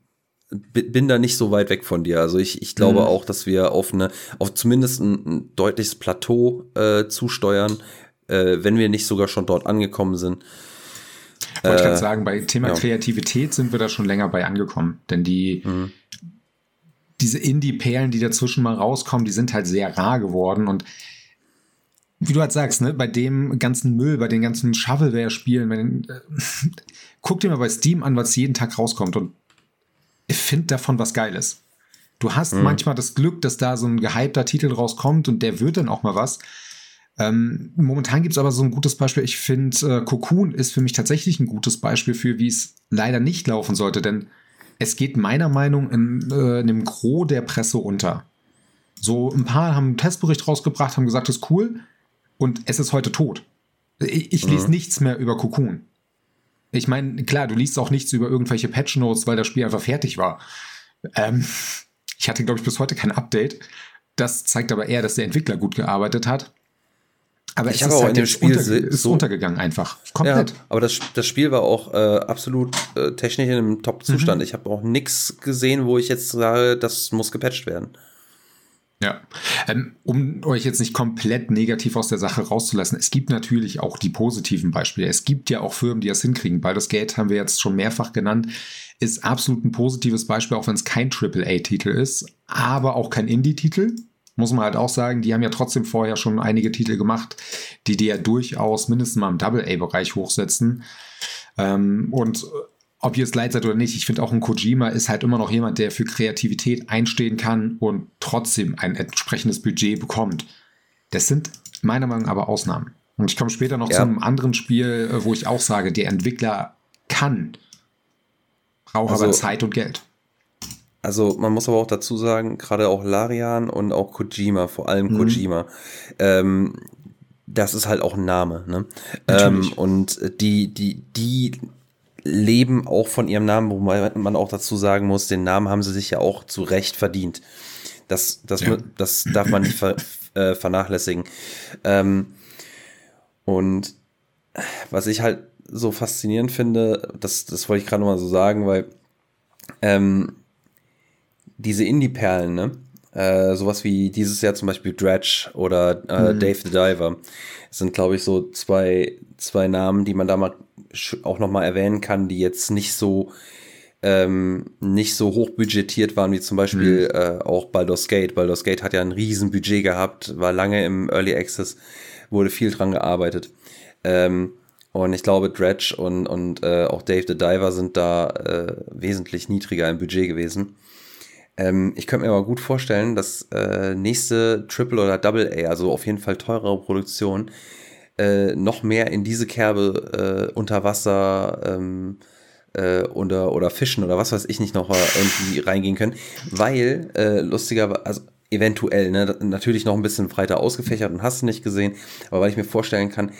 S1: bin da nicht so weit weg von dir. Also ich, ich glaube mhm. auch, dass wir auf eine, auf zumindest ein, ein deutliches Plateau äh, zusteuern, äh, wenn wir nicht sogar schon dort angekommen sind.
S2: Wollte ich gerade äh, sagen, bei Thema ja. Kreativität sind wir da schon länger bei angekommen. Denn die, mhm. diese Indie-Perlen, die dazwischen mal rauskommen, die sind halt sehr rar geworden. Und wie du halt sagst, ne, bei dem ganzen Müll, bei den ganzen Shovelware-Spielen, wenn, äh, guck dir mal bei Steam an, was jeden Tag rauskommt und finde davon was Geiles. Du hast mhm. manchmal das Glück, dass da so ein gehypter Titel rauskommt und der wird dann auch mal was. Ähm, momentan gibt es aber so ein gutes Beispiel. Ich finde, äh, Cocoon ist für mich tatsächlich ein gutes Beispiel für, wie es leider nicht laufen sollte, denn es geht meiner Meinung nach in, äh, in dem Gros der Presse unter. So ein paar haben einen Testbericht rausgebracht, haben gesagt, das ist cool und es ist heute tot. Ich, ich lese mhm. nichts mehr über Cocoon. Ich meine, klar, du liest auch nichts über irgendwelche Patch Notes, weil das Spiel einfach fertig war. Ähm, ich hatte, glaube ich, bis heute kein Update. Das zeigt aber eher, dass der Entwickler gut gearbeitet hat. Aber ich es ist auch halt in dem Spiel unter, ist so untergegangen einfach.
S1: Komplett. Ja, aber das, das Spiel war auch äh, absolut äh, technisch in einem Top-Zustand. Mhm. Ich habe auch nichts gesehen, wo ich jetzt sage, das muss gepatcht werden.
S2: Ja, ähm, um euch jetzt nicht komplett negativ aus der Sache rauszulassen, es gibt natürlich auch die positiven Beispiele. Es gibt ja auch Firmen, die das hinkriegen. Baldur's Gate haben wir jetzt schon mehrfach genannt, ist absolut ein positives Beispiel, auch wenn es kein AAA-Titel ist, aber auch kein Indie-Titel. Muss man halt auch sagen, die haben ja trotzdem vorher schon einige Titel gemacht, die die ja durchaus mindestens mal im Double-A-Bereich hochsetzen. Ähm, und ob ihr es leid seid oder nicht, ich finde auch ein Kojima ist halt immer noch jemand, der für Kreativität einstehen kann und trotzdem ein entsprechendes Budget bekommt. Das sind meiner Meinung nach aber Ausnahmen. Und ich komme später noch ja. zu einem anderen Spiel, äh, wo ich auch sage, der Entwickler kann, braucht also, aber Zeit und Geld.
S1: Also man muss aber auch dazu sagen, gerade auch Larian und auch Kojima, vor allem mhm. Kojima, ähm, das ist halt auch ein Name. Ne? Ähm, und die, die, die leben auch von ihrem Namen, wo man auch dazu sagen muss, den Namen haben sie sich ja auch zu Recht verdient. Das, das, ja. das darf man nicht ver, äh, vernachlässigen. Ähm, und was ich halt so faszinierend finde, das, das wollte ich gerade mal so sagen, weil ähm, diese Indie-Perlen, ne? Äh, sowas wie dieses Jahr zum Beispiel Dredge oder äh, mhm. Dave the Diver sind, glaube ich, so zwei, zwei Namen, die man da mal auch nochmal erwähnen kann, die jetzt nicht so ähm, nicht so hoch budgetiert waren wie zum Beispiel mhm. äh, auch Baldur's Gate. Baldur's Gate hat ja ein riesen Budget gehabt, war lange im Early Access, wurde viel dran gearbeitet. Ähm, und ich glaube, Dredge und, und äh, auch Dave the Diver sind da äh, wesentlich niedriger im Budget gewesen. Ähm, ich könnte mir aber gut vorstellen, dass äh, nächste Triple oder Double A, also auf jeden Fall teurere Produktion, äh, noch mehr in diese Kerbe äh, unter Wasser ähm, äh, oder, oder Fischen oder was weiß ich nicht noch irgendwie reingehen können, weil äh, lustiger, also eventuell, ne, natürlich noch ein bisschen breiter ausgefächert und hast du nicht gesehen, aber weil ich mir vorstellen kann,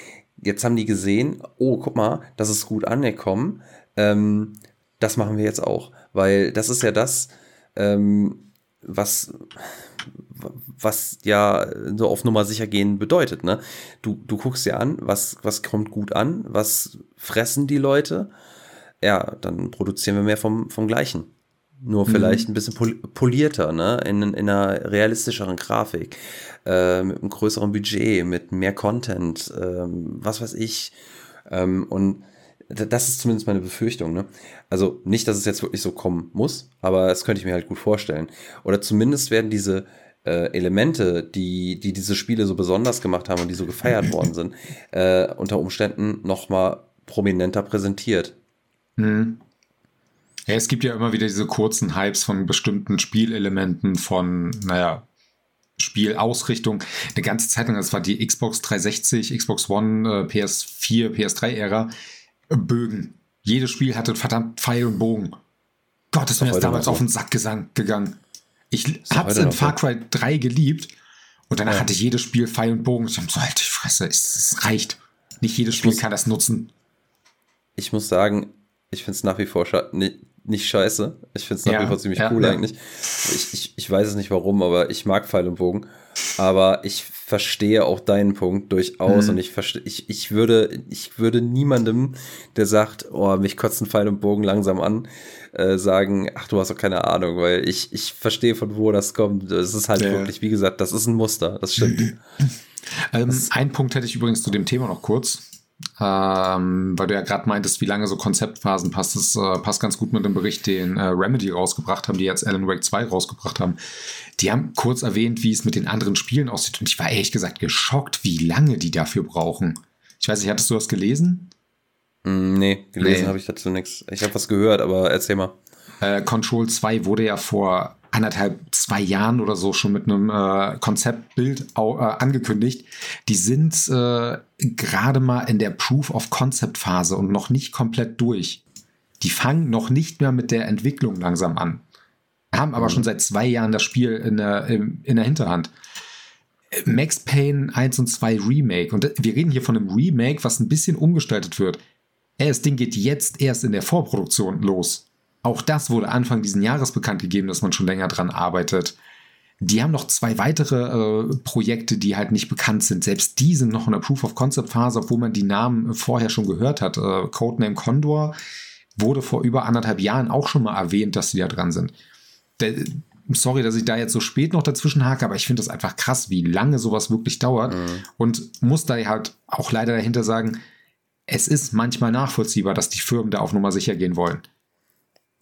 S1: jetzt haben die gesehen, oh, guck mal, das ist gut angekommen, ähm, das machen wir jetzt auch, weil das ist ja das, ähm, was was ja so auf Nummer sicher gehen bedeutet. Ne? Du, du guckst dir an, was, was kommt gut an, was fressen die Leute. Ja, dann produzieren wir mehr vom, vom Gleichen. Nur mhm. vielleicht ein bisschen polierter, ne? In, in einer realistischeren Grafik, äh, mit einem größeren Budget, mit mehr Content, ähm, was weiß ich. Ähm, und das ist zumindest meine Befürchtung. Ne? Also nicht, dass es jetzt wirklich so kommen muss, aber das könnte ich mir halt gut vorstellen. Oder zumindest werden diese äh, Elemente, die, die diese Spiele so besonders gemacht haben und die so gefeiert worden sind, äh, unter Umständen noch mal prominenter präsentiert.
S2: Mhm. Ja, es gibt ja immer wieder diese kurzen Hypes von bestimmten Spielelementen, von, naja, Spielausrichtung. Eine ganze Zeit lang, das war die Xbox 360, Xbox One, äh, PS4, PS3-Ära, Bögen. Jedes Spiel hatte verdammt Pfeil und Bogen. Gott, ist mir das damals so. auf den Sack gegangen. Ich hab's in Far Cry 3 geliebt und danach ja. hatte jedes Spiel Pfeil und Bogen. Ich hab so, halt die Fresse, es, es reicht. Nicht jedes Spiel muss, kann das nutzen.
S1: Ich muss sagen, ich finde es nach wie vor schade. Nicht scheiße. Ich finde es nach ja, wie vor ziemlich ja, cool ja. eigentlich. Ich, ich, ich weiß es nicht warum, aber ich mag Pfeil und Bogen. Aber ich verstehe auch deinen Punkt durchaus mhm. und ich verstehe, ich, ich würde, ich würde niemandem, der sagt, oh, mich kotzen Pfeil und Bogen langsam an, äh, sagen, ach, du hast doch keine Ahnung, weil ich, ich verstehe von wo das kommt. Es ist halt wirklich, wie gesagt, das ist ein Muster, das stimmt.
S2: ähm, ein Punkt hätte ich übrigens zu dem Thema noch kurz. Ähm, weil du ja gerade meintest, wie lange so Konzeptphasen passt. Das äh, passt ganz gut mit dem Bericht, den äh, Remedy rausgebracht haben, die jetzt Alan Wake 2 rausgebracht haben. Die haben kurz erwähnt, wie es mit den anderen Spielen aussieht. Und ich war ehrlich gesagt geschockt, wie lange die dafür brauchen. Ich weiß nicht, hattest du das gelesen?
S1: Mm, nee, gelesen nee. habe ich dazu nichts. Ich habe was gehört, aber erzähl mal.
S2: Äh, Control 2 wurde ja vor anderthalb, zwei Jahren oder so schon mit einem äh, Konzeptbild äh, angekündigt. Die sind äh, gerade mal in der Proof of Concept Phase und noch nicht komplett durch. Die fangen noch nicht mehr mit der Entwicklung langsam an. Haben aber mhm. schon seit zwei Jahren das Spiel in der, in der Hinterhand. Max Payne 1 und 2 Remake. Und wir reden hier von einem Remake, was ein bisschen umgestaltet wird. das Ding geht jetzt erst in der Vorproduktion los. Auch das wurde Anfang diesen Jahres bekannt gegeben, dass man schon länger dran arbeitet. Die haben noch zwei weitere äh, Projekte, die halt nicht bekannt sind. Selbst die sind noch in der Proof of Concept Phase, obwohl man die Namen vorher schon gehört hat. Äh, Codename Condor wurde vor über anderthalb Jahren auch schon mal erwähnt, dass sie da dran sind. Der, sorry, dass ich da jetzt so spät noch dazwischen hake, aber ich finde das einfach krass, wie lange sowas wirklich dauert. Mhm. Und muss da halt auch leider dahinter sagen, es ist manchmal nachvollziehbar, dass die Firmen da auf Nummer sicher gehen wollen.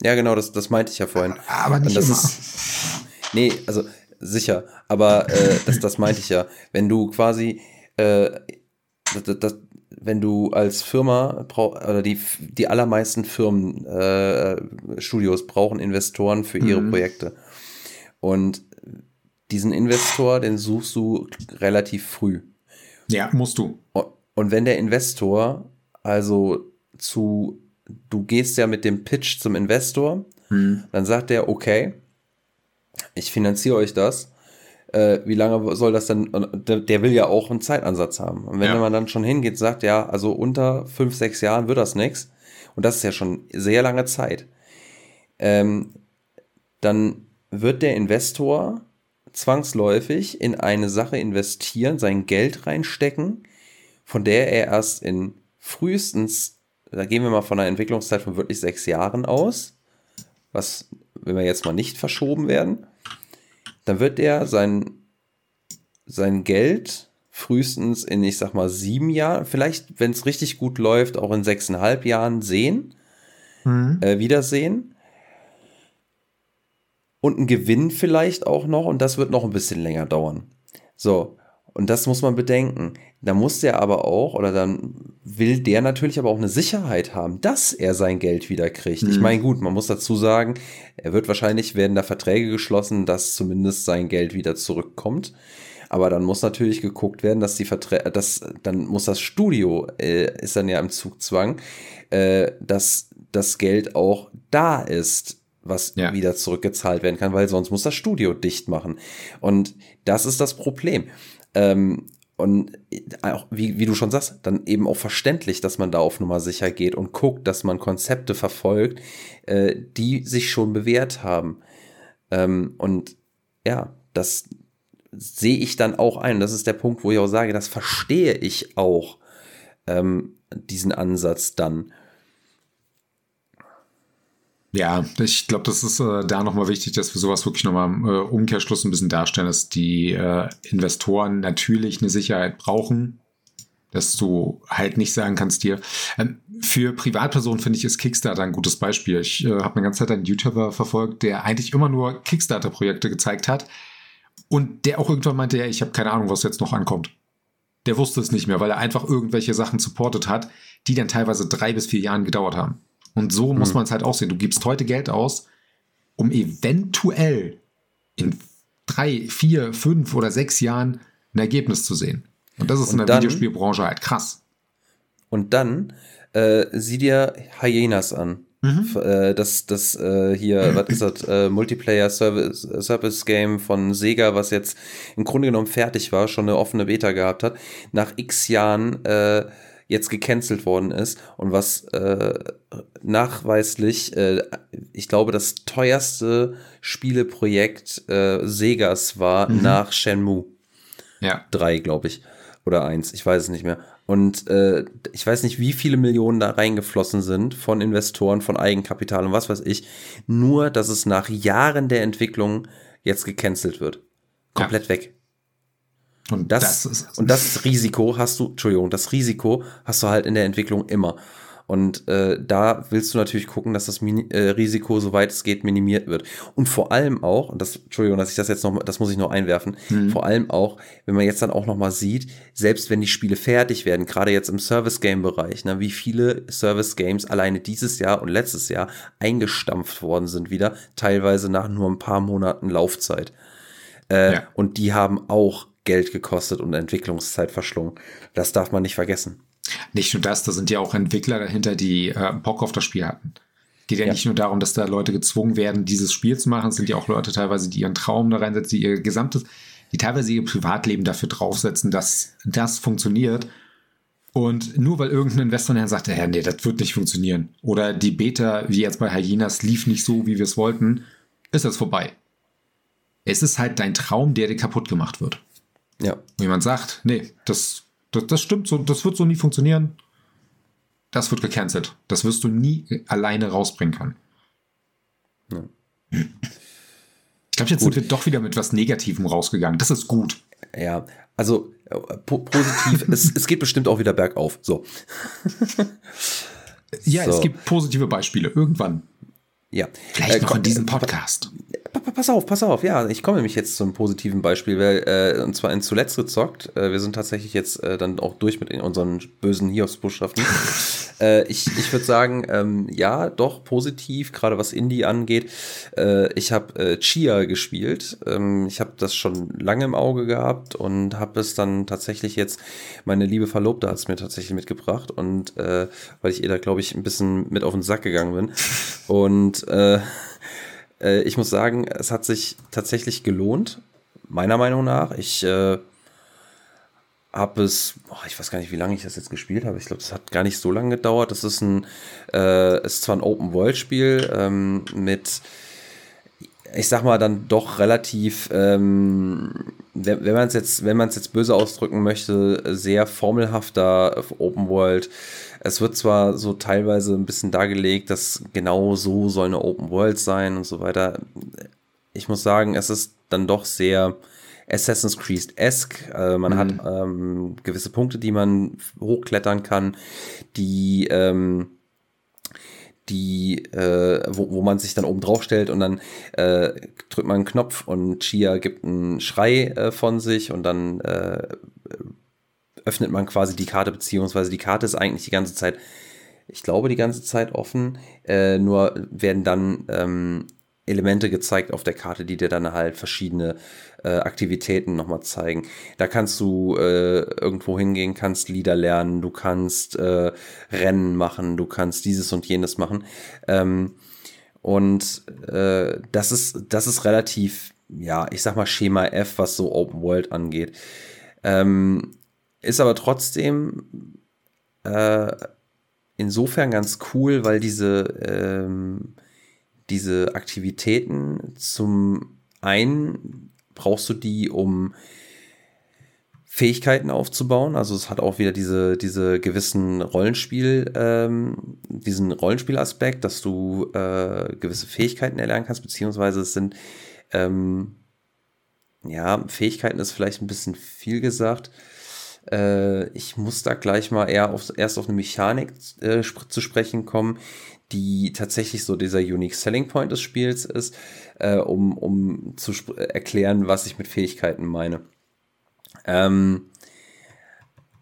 S1: Ja, genau, das, das meinte ich ja vorhin.
S2: Aber nicht das immer.
S1: Ist, nee, also sicher, aber äh, das, das meinte ich ja. Wenn du quasi, äh, das, das, wenn du als Firma oder die, die allermeisten Firmen, äh, Studios brauchen Investoren für ihre mhm. Projekte. Und diesen Investor, den suchst du relativ früh.
S2: Ja, musst du.
S1: Und wenn der Investor also zu du gehst ja mit dem Pitch zum Investor, hm. dann sagt der, okay, ich finanziere euch das. Äh, wie lange soll das denn? Der, der, will ja auch einen Zeitansatz haben. Und wenn ja. man dann schon hingeht, sagt, ja, also unter fünf, sechs Jahren wird das nichts. Und das ist ja schon sehr lange Zeit. Ähm, dann wird der Investor zwangsläufig in eine Sache investieren, sein Geld reinstecken, von der er erst in frühestens da gehen wir mal von einer Entwicklungszeit von wirklich sechs Jahren aus, was, wenn wir jetzt mal nicht verschoben werden, dann wird er sein, sein Geld frühestens in, ich sag mal, sieben Jahren, vielleicht, wenn es richtig gut läuft, auch in sechseinhalb Jahren sehen, mhm. äh, wiedersehen. Und ein Gewinn vielleicht auch noch, und das wird noch ein bisschen länger dauern. So, und das muss man bedenken. Da muss der aber auch, oder dann will der natürlich aber auch eine Sicherheit haben, dass er sein Geld wieder kriegt. Mhm. Ich meine, gut, man muss dazu sagen, er wird wahrscheinlich, werden da Verträge geschlossen, dass zumindest sein Geld wieder zurückkommt. Aber dann muss natürlich geguckt werden, dass die Verträge, dass, dann muss das Studio, äh, ist dann ja im Zugzwang, äh, dass das Geld auch da ist was ja. wieder zurückgezahlt werden kann, weil sonst muss das Studio dicht machen. Und das ist das Problem. Ähm, und auch, wie, wie du schon sagst, dann eben auch verständlich, dass man da auf Nummer sicher geht und guckt, dass man Konzepte verfolgt, äh, die sich schon bewährt haben. Ähm, und ja, das sehe ich dann auch ein. Das ist der Punkt, wo ich auch sage, das verstehe ich auch, ähm, diesen Ansatz dann.
S2: Ja, ich glaube, das ist äh, da nochmal wichtig, dass wir sowas wirklich nochmal im äh, Umkehrschluss ein bisschen darstellen, dass die äh, Investoren natürlich eine Sicherheit brauchen, dass du halt nicht sagen kannst dir, ähm, für Privatpersonen finde ich ist Kickstarter ein gutes Beispiel. Ich äh, habe eine ganze Zeit einen YouTuber verfolgt, der eigentlich immer nur Kickstarter-Projekte gezeigt hat und der auch irgendwann meinte, ja, ich habe keine Ahnung, was jetzt noch ankommt. Der wusste es nicht mehr, weil er einfach irgendwelche Sachen supportet hat, die dann teilweise drei bis vier Jahren gedauert haben. Und so muss mhm. man es halt auch sehen. Du gibst heute Geld aus, um eventuell in drei, vier, fünf oder sechs Jahren ein Ergebnis zu sehen. Und das ist und in der dann, Videospielbranche halt krass.
S1: Und dann äh, sieh dir Hyenas an. Mhm. Äh, das, das äh, hier, was ist das? Äh, Multiplayer Service, Service Game von Sega, was jetzt im Grunde genommen fertig war, schon eine offene Beta gehabt hat. Nach x Jahren äh, jetzt gecancelt worden ist und was äh, nachweislich, äh, ich glaube, das teuerste Spieleprojekt äh, Segas war mhm. nach Shenmue.
S2: Ja.
S1: Drei, glaube ich. Oder eins, ich weiß es nicht mehr. Und äh, ich weiß nicht, wie viele Millionen da reingeflossen sind von Investoren, von Eigenkapital und was weiß ich. Nur, dass es nach Jahren der Entwicklung jetzt gecancelt wird. Komplett ja. weg. Und das, das und das Risiko hast du, Entschuldigung, das Risiko hast du halt in der Entwicklung immer. Und äh, da willst du natürlich gucken, dass das Mini äh, Risiko, soweit es geht, minimiert wird. Und vor allem auch, und das, Entschuldigung, dass ich das jetzt noch, das muss ich noch einwerfen, mhm. vor allem auch, wenn man jetzt dann auch noch mal sieht, selbst wenn die Spiele fertig werden, gerade jetzt im Service-Game-Bereich, ne, wie viele Service-Games alleine dieses Jahr und letztes Jahr eingestampft worden sind wieder, teilweise nach nur ein paar Monaten Laufzeit. Äh, ja. Und die haben auch Geld gekostet und Entwicklungszeit verschlungen. Das darf man nicht vergessen.
S2: Nicht nur das, da sind ja auch Entwickler dahinter, die äh, Bock auf das Spiel hatten. Geht ja, ja, nicht nur darum, dass da Leute gezwungen werden, dieses Spiel zu machen. Es sind ja auch Leute teilweise, die ihren Traum da reinsetzen, die ihr gesamtes, die teilweise ihr Privatleben dafür draufsetzen, dass das funktioniert. Und nur weil irgendein Investor dann sagt, ja, nee, das wird nicht funktionieren. Oder die Beta, wie jetzt bei Hyenas, lief nicht so, wie wir es wollten, ist das vorbei. Es ist halt dein Traum, der dir kaputt gemacht wird.
S1: Ja.
S2: Wie man sagt, nee, das das, das stimmt so, das wird so nie funktionieren. Das wird gecancelt. Das wirst du nie alleine rausbringen können. Ja. Ich glaube, jetzt gut. sind wir doch wieder mit was Negativem rausgegangen. Das ist gut.
S1: Ja, also äh, po positiv, es, es geht bestimmt auch wieder bergauf. So.
S2: ja, so. es gibt positive Beispiele. Irgendwann.
S1: Ja.
S2: Vielleicht äh, noch in diesem Podcast.
S1: Pass auf, pass auf, ja, ich komme nämlich jetzt zum positiven Beispiel, weil, äh, und zwar in zuletzt gezockt. Äh, wir sind tatsächlich jetzt äh, dann auch durch mit unseren bösen Hiobsbotschaften. äh, ich ich würde sagen, ähm, ja, doch positiv, gerade was Indie angeht. Äh, ich habe äh, Chia gespielt. Ähm, ich habe das schon lange im Auge gehabt und habe es dann tatsächlich jetzt, meine liebe Verlobte hat es mir tatsächlich mitgebracht und äh, weil ich ihr da, glaube ich, ein bisschen mit auf den Sack gegangen bin. Und äh, äh, ich muss sagen, es hat sich tatsächlich gelohnt, meiner Meinung nach. Ich äh, habe es, oh, ich weiß gar nicht, wie lange ich das jetzt gespielt habe. Ich glaube, es hat gar nicht so lange gedauert. Das ist ein, äh, ist zwar ein Open-World-Spiel ähm, mit, ich sag mal, dann doch relativ, ähm, wenn man es jetzt, wenn man es jetzt böse ausdrücken möchte, sehr formelhafter Open World es wird zwar so teilweise ein bisschen dargelegt, dass genau so soll eine Open World sein und so weiter. Ich muss sagen, es ist dann doch sehr Assassin's Creed-esque. Äh, man mhm. hat ähm, gewisse Punkte, die man hochklettern kann, die ähm, die, äh, wo, wo man sich dann oben drauf stellt und dann äh, drückt man einen Knopf und Chia gibt einen Schrei äh, von sich und dann äh, öffnet man quasi die Karte, beziehungsweise die Karte ist eigentlich die ganze Zeit, ich glaube, die ganze Zeit offen, äh, nur werden dann ähm, Elemente gezeigt auf der Karte, die dir dann halt verschiedene äh, Aktivitäten nochmal zeigen. Da kannst du äh, irgendwo hingehen, kannst Lieder lernen, du kannst äh, Rennen machen, du kannst dieses und jenes machen. Ähm, und äh, das ist, das ist relativ, ja, ich sag mal Schema F, was so Open World angeht. Ähm, ist aber trotzdem äh, insofern ganz cool, weil diese, ähm, diese Aktivitäten zum einen brauchst du die, um Fähigkeiten aufzubauen. Also es hat auch wieder diese, diese gewissen Rollenspiel, ähm, diesen Rollenspielaspekt, dass du äh, gewisse Fähigkeiten erlernen kannst, beziehungsweise es sind ähm, ja, Fähigkeiten ist vielleicht ein bisschen viel gesagt. Äh, ich muss da gleich mal eher auf, erst auf eine Mechanik äh, zu sprechen kommen, die tatsächlich so dieser Unique Selling Point des Spiels ist, äh, um, um zu erklären, was ich mit Fähigkeiten meine. Ähm,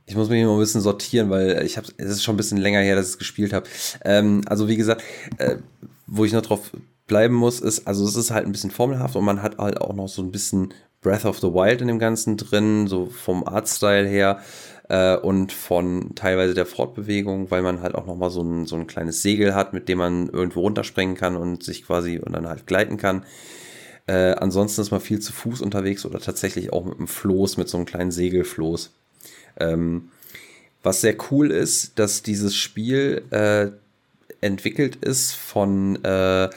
S1: ich muss mich mal ein bisschen sortieren, weil ich habe, es ist schon ein bisschen länger her, dass ich es gespielt habe. Ähm, also wie gesagt, äh, wo ich noch drauf bleiben muss, ist, also es ist halt ein bisschen formelhaft und man hat halt auch noch so ein bisschen Breath of the Wild in dem Ganzen drin, so vom Artstyle her äh, und von teilweise der Fortbewegung, weil man halt auch nochmal so ein, so ein kleines Segel hat, mit dem man irgendwo runterspringen kann und sich quasi und dann halt gleiten kann. Äh, ansonsten ist man viel zu Fuß unterwegs oder tatsächlich auch mit einem Floß, mit so einem kleinen Segelfloß. Ähm, was sehr cool ist, dass dieses Spiel äh, entwickelt ist von äh,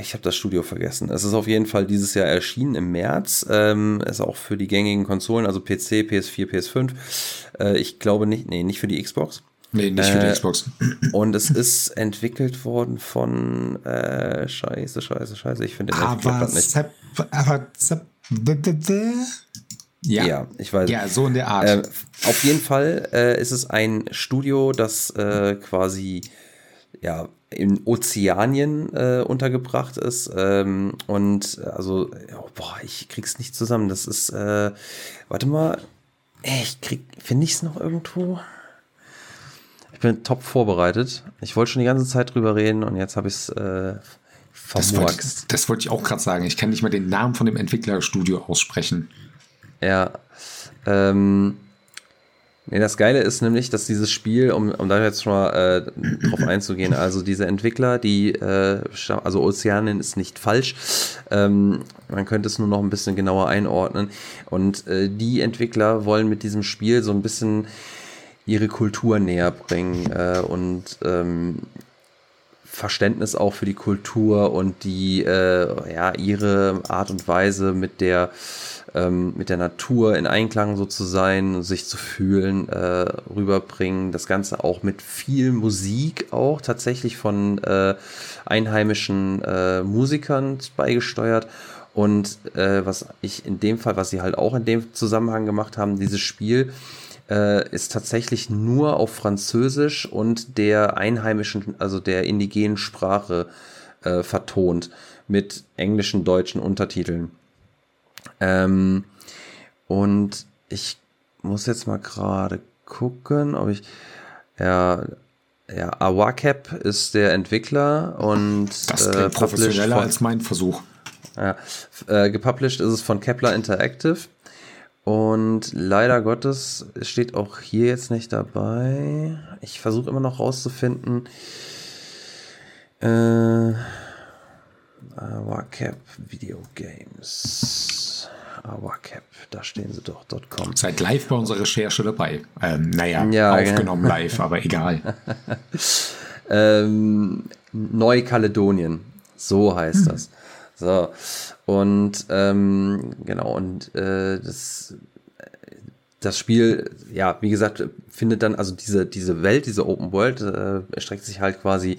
S1: ich habe das Studio vergessen. Es ist auf jeden Fall dieses Jahr erschienen im März. Ähm, ist auch für die gängigen Konsolen, also PC, PS4, PS5. Äh, ich glaube nicht, nee, nicht für die Xbox.
S2: Nee, nicht für die äh, Xbox.
S1: Und es ist entwickelt worden von äh, Scheiße, Scheiße, Scheiße. Ich finde den
S2: aber nicht. Aber
S1: ja. ja, ich weiß.
S2: Ja, so in der Art.
S1: Äh, auf jeden Fall äh, ist es ein Studio, das äh, quasi ja in Ozeanien äh, untergebracht ist. Ähm, und also, oh, boah, ich krieg's nicht zusammen. Das ist, äh, warte mal, ich krieg, finde ich es noch irgendwo? Ich bin top vorbereitet. Ich wollte schon die ganze Zeit drüber reden und jetzt habe ich es äh.
S2: Das wollte wollt ich auch gerade sagen. Ich kann nicht mal den Namen von dem Entwicklerstudio aussprechen.
S1: Ja. Ähm, Nee, das Geile ist nämlich, dass dieses Spiel, um, um da jetzt schon mal äh, drauf einzugehen, also diese Entwickler, die, äh, also Ozeanin ist nicht falsch, ähm, man könnte es nur noch ein bisschen genauer einordnen. Und äh, die Entwickler wollen mit diesem Spiel so ein bisschen ihre Kultur näher bringen äh, und ähm, Verständnis auch für die Kultur und die, äh, ja, ihre Art und Weise mit der ähm, mit der Natur in Einklang so zu sein, sich zu fühlen, äh, rüberbringen. Das Ganze auch mit viel Musik auch tatsächlich von äh, einheimischen äh, Musikern beigesteuert. Und äh, was ich in dem Fall, was sie halt auch in dem Zusammenhang gemacht haben, dieses Spiel äh, ist tatsächlich nur auf Französisch und der einheimischen, also der indigenen Sprache äh, vertont mit englischen, deutschen Untertiteln. Ähm, und ich muss jetzt mal gerade gucken, ob ich. Ja, ja, Awakep ist der Entwickler und.
S2: Das klingt äh, professioneller von, als mein Versuch.
S1: Ja, äh, gepublished ist es von Kepler Interactive. Und leider Gottes steht auch hier jetzt nicht dabei. Ich versuche immer noch rauszufinden. Äh, Awakep Video Games. Awacap, da stehen sie doch, .com.
S2: Seid live bei unserer Recherche dabei. Ähm, naja, ja, aufgenommen genau. live, aber egal.
S1: ähm, Neukaledonien, so heißt hm. das. So, und ähm, genau, und äh, das, das Spiel, ja, wie gesagt, findet dann, also diese, diese Welt, diese Open World, äh, erstreckt sich halt quasi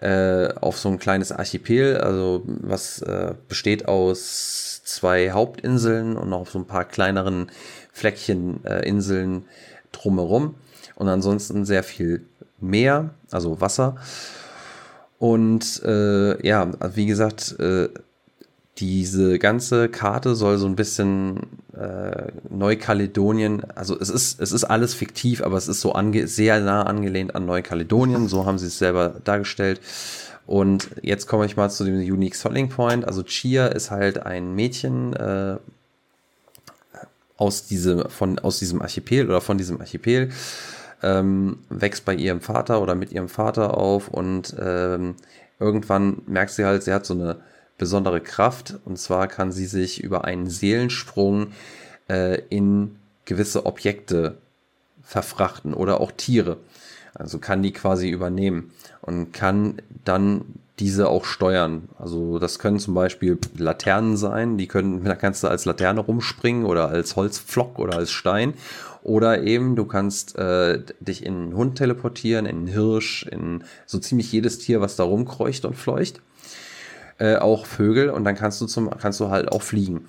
S1: äh, auf so ein kleines Archipel, also was äh, besteht aus zwei Hauptinseln und noch so ein paar kleineren Fleckchen äh, Inseln drumherum und ansonsten sehr viel Meer, also Wasser. Und äh, ja, wie gesagt, äh, diese ganze Karte soll so ein bisschen äh, Neukaledonien, also es ist, es ist alles fiktiv, aber es ist so ange sehr nah angelehnt an Neukaledonien, so haben sie es selber dargestellt. Und jetzt komme ich mal zu dem Unique Selling Point. Also Chia ist halt ein Mädchen äh, aus, diese, von, aus diesem Archipel oder von diesem Archipel, ähm, wächst bei ihrem Vater oder mit ihrem Vater auf und ähm, irgendwann merkt sie halt, sie hat so eine besondere Kraft und zwar kann sie sich über einen Seelensprung äh, in gewisse Objekte verfrachten oder auch Tiere. Also kann die quasi übernehmen und kann dann diese auch steuern. Also das können zum Beispiel Laternen sein, die können, da kannst du als Laterne rumspringen oder als Holzpflock oder als Stein. Oder eben, du kannst äh, dich in einen Hund teleportieren, in einen Hirsch, in so ziemlich jedes Tier, was da rumkreucht und fleucht. Äh, auch Vögel und dann kannst du zum, kannst du halt auch fliegen.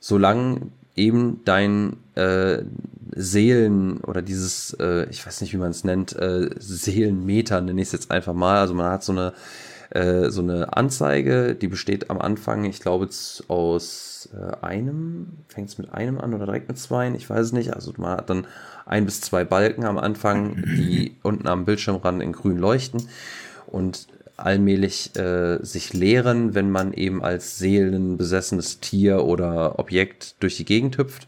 S1: Solange eben dein äh, Seelen oder dieses, äh, ich weiß nicht, wie man es nennt, äh, Seelenmeter nenne ich es jetzt einfach mal. Also man hat so eine, äh, so eine Anzeige, die besteht am Anfang, ich glaube, aus äh, einem, fängt es mit einem an oder direkt mit zwei, ich weiß es nicht. Also man hat dann ein bis zwei Balken am Anfang, die unten am Bildschirmrand in grün leuchten und allmählich äh, sich leeren, wenn man eben als seelenbesessenes Tier oder Objekt durch die Gegend hüpft.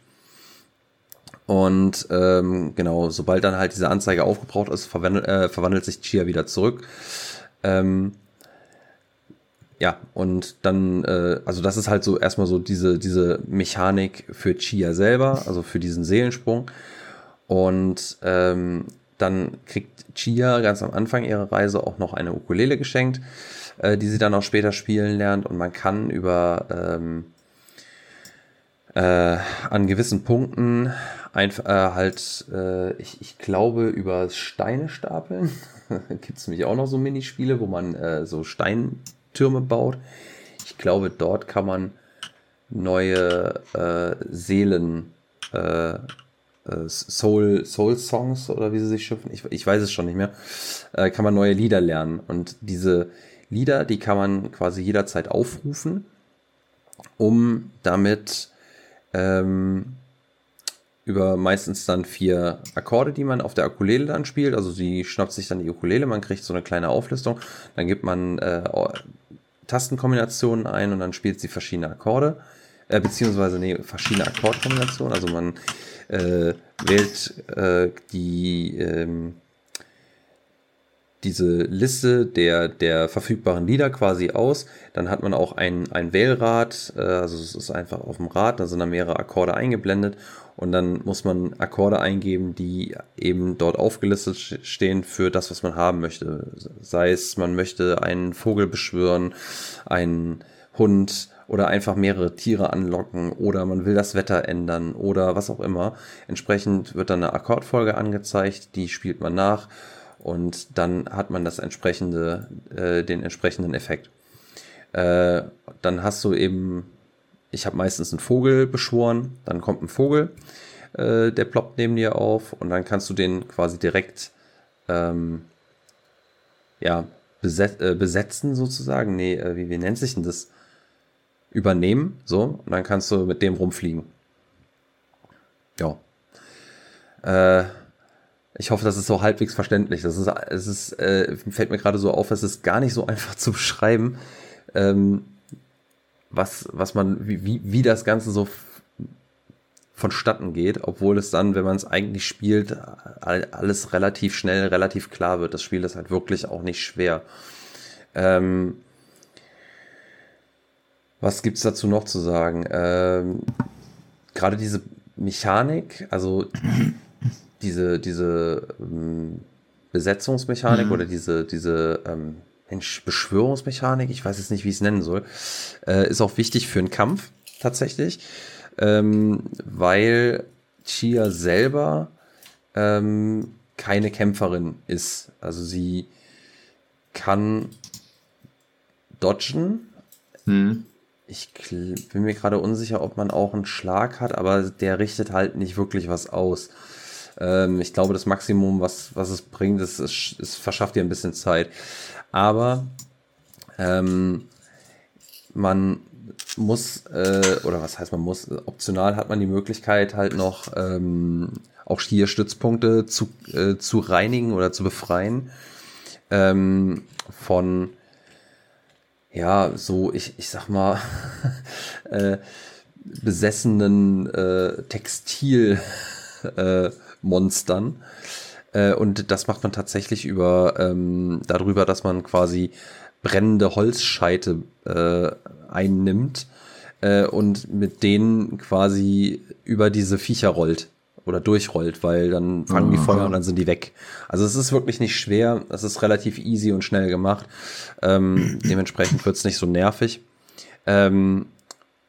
S1: Und ähm, genau, sobald dann halt diese Anzeige aufgebraucht ist, verwandelt, äh, verwandelt sich Chia wieder zurück. Ähm, ja, und dann, äh, also das ist halt so erstmal so diese, diese Mechanik für Chia selber, also für diesen Seelensprung. Und ähm, dann kriegt Chia ganz am Anfang ihrer Reise auch noch eine Ukulele geschenkt, äh, die sie dann auch später spielen lernt. Und man kann über ähm, äh, an gewissen Punkten einfach äh, halt, äh, ich, ich glaube, über Steine stapeln. Gibt es nämlich auch noch so Minispiele, wo man äh, so Steintürme baut. Ich glaube, dort kann man neue äh, Seelen, Soul, Soul Songs oder wie sie sich schimpfen, ich, ich weiß es schon nicht mehr, äh, kann man neue Lieder lernen. Und diese Lieder, die kann man quasi jederzeit aufrufen, um damit ähm, über meistens dann vier Akkorde, die man auf der Ukulele dann spielt. Also sie schnappt sich dann die Ukulele, man kriegt so eine kleine Auflistung, dann gibt man äh, Tastenkombinationen ein und dann spielt sie verschiedene Akkorde, äh, beziehungsweise nee, verschiedene Akkordkombinationen. Also man äh, wählt äh, die ähm, diese Liste der, der verfügbaren Lieder quasi aus. Dann hat man auch ein, ein Wählrad, äh, also es ist einfach auf dem Rad, da sind dann mehrere Akkorde eingeblendet und dann muss man Akkorde eingeben, die eben dort aufgelistet stehen für das, was man haben möchte. Sei es, man möchte einen Vogel beschwören, einen Hund oder einfach mehrere Tiere anlocken oder man will das Wetter ändern oder was auch immer. Entsprechend wird dann eine Akkordfolge angezeigt, die spielt man nach und dann hat man das entsprechende, äh, den entsprechenden Effekt. Äh, dann hast du eben ich habe meistens einen Vogel beschworen, dann kommt ein Vogel, äh, der ploppt neben dir auf und dann kannst du den quasi direkt ähm, ja, beset äh, besetzen sozusagen. Nee, äh, wie, wie nennt sich denn das? Übernehmen, so, und dann kannst du mit dem rumfliegen. Ja. Äh, ich hoffe, das ist so halbwegs verständlich. Das ist, es ist, äh, fällt mir gerade so auf, es ist gar nicht so einfach zu beschreiben. Ähm, was, was man, wie, wie das Ganze so vonstatten geht, obwohl es dann, wenn man es eigentlich spielt, alles relativ schnell, relativ klar wird. Das Spiel ist halt wirklich auch nicht schwer. Ähm, was gibt's dazu noch zu sagen? Ähm, Gerade diese Mechanik, also diese, diese ähm, Besetzungsmechanik mhm. oder diese, diese ähm, Mensch, Beschwörungsmechanik, ich weiß jetzt nicht, wie ich es nennen soll, äh, ist auch wichtig für einen Kampf tatsächlich, ähm, weil Chia selber ähm, keine Kämpferin ist. Also sie kann dodgen. Hm. Ich bin mir gerade unsicher, ob man auch einen Schlag hat, aber der richtet halt nicht wirklich was aus. Ähm, ich glaube, das Maximum, was, was es bringt, ist, es, es verschafft ihr ein bisschen Zeit. Aber ähm, man muss, äh, oder was heißt man muss, optional hat man die Möglichkeit halt noch ähm, auch hier Stützpunkte zu, äh, zu reinigen oder zu befreien ähm, von, ja, so, ich, ich sag mal, äh, besessenen äh, Textilmonstern. Äh, äh, und das macht man tatsächlich über ähm, darüber, dass man quasi brennende Holzscheite äh, einnimmt äh, und mit denen quasi über diese Viecher rollt oder durchrollt, weil dann fangen die Feuer und dann sind die weg. Also es ist wirklich nicht schwer, es ist relativ easy und schnell gemacht. Ähm, dementsprechend wird es nicht so nervig. Ähm,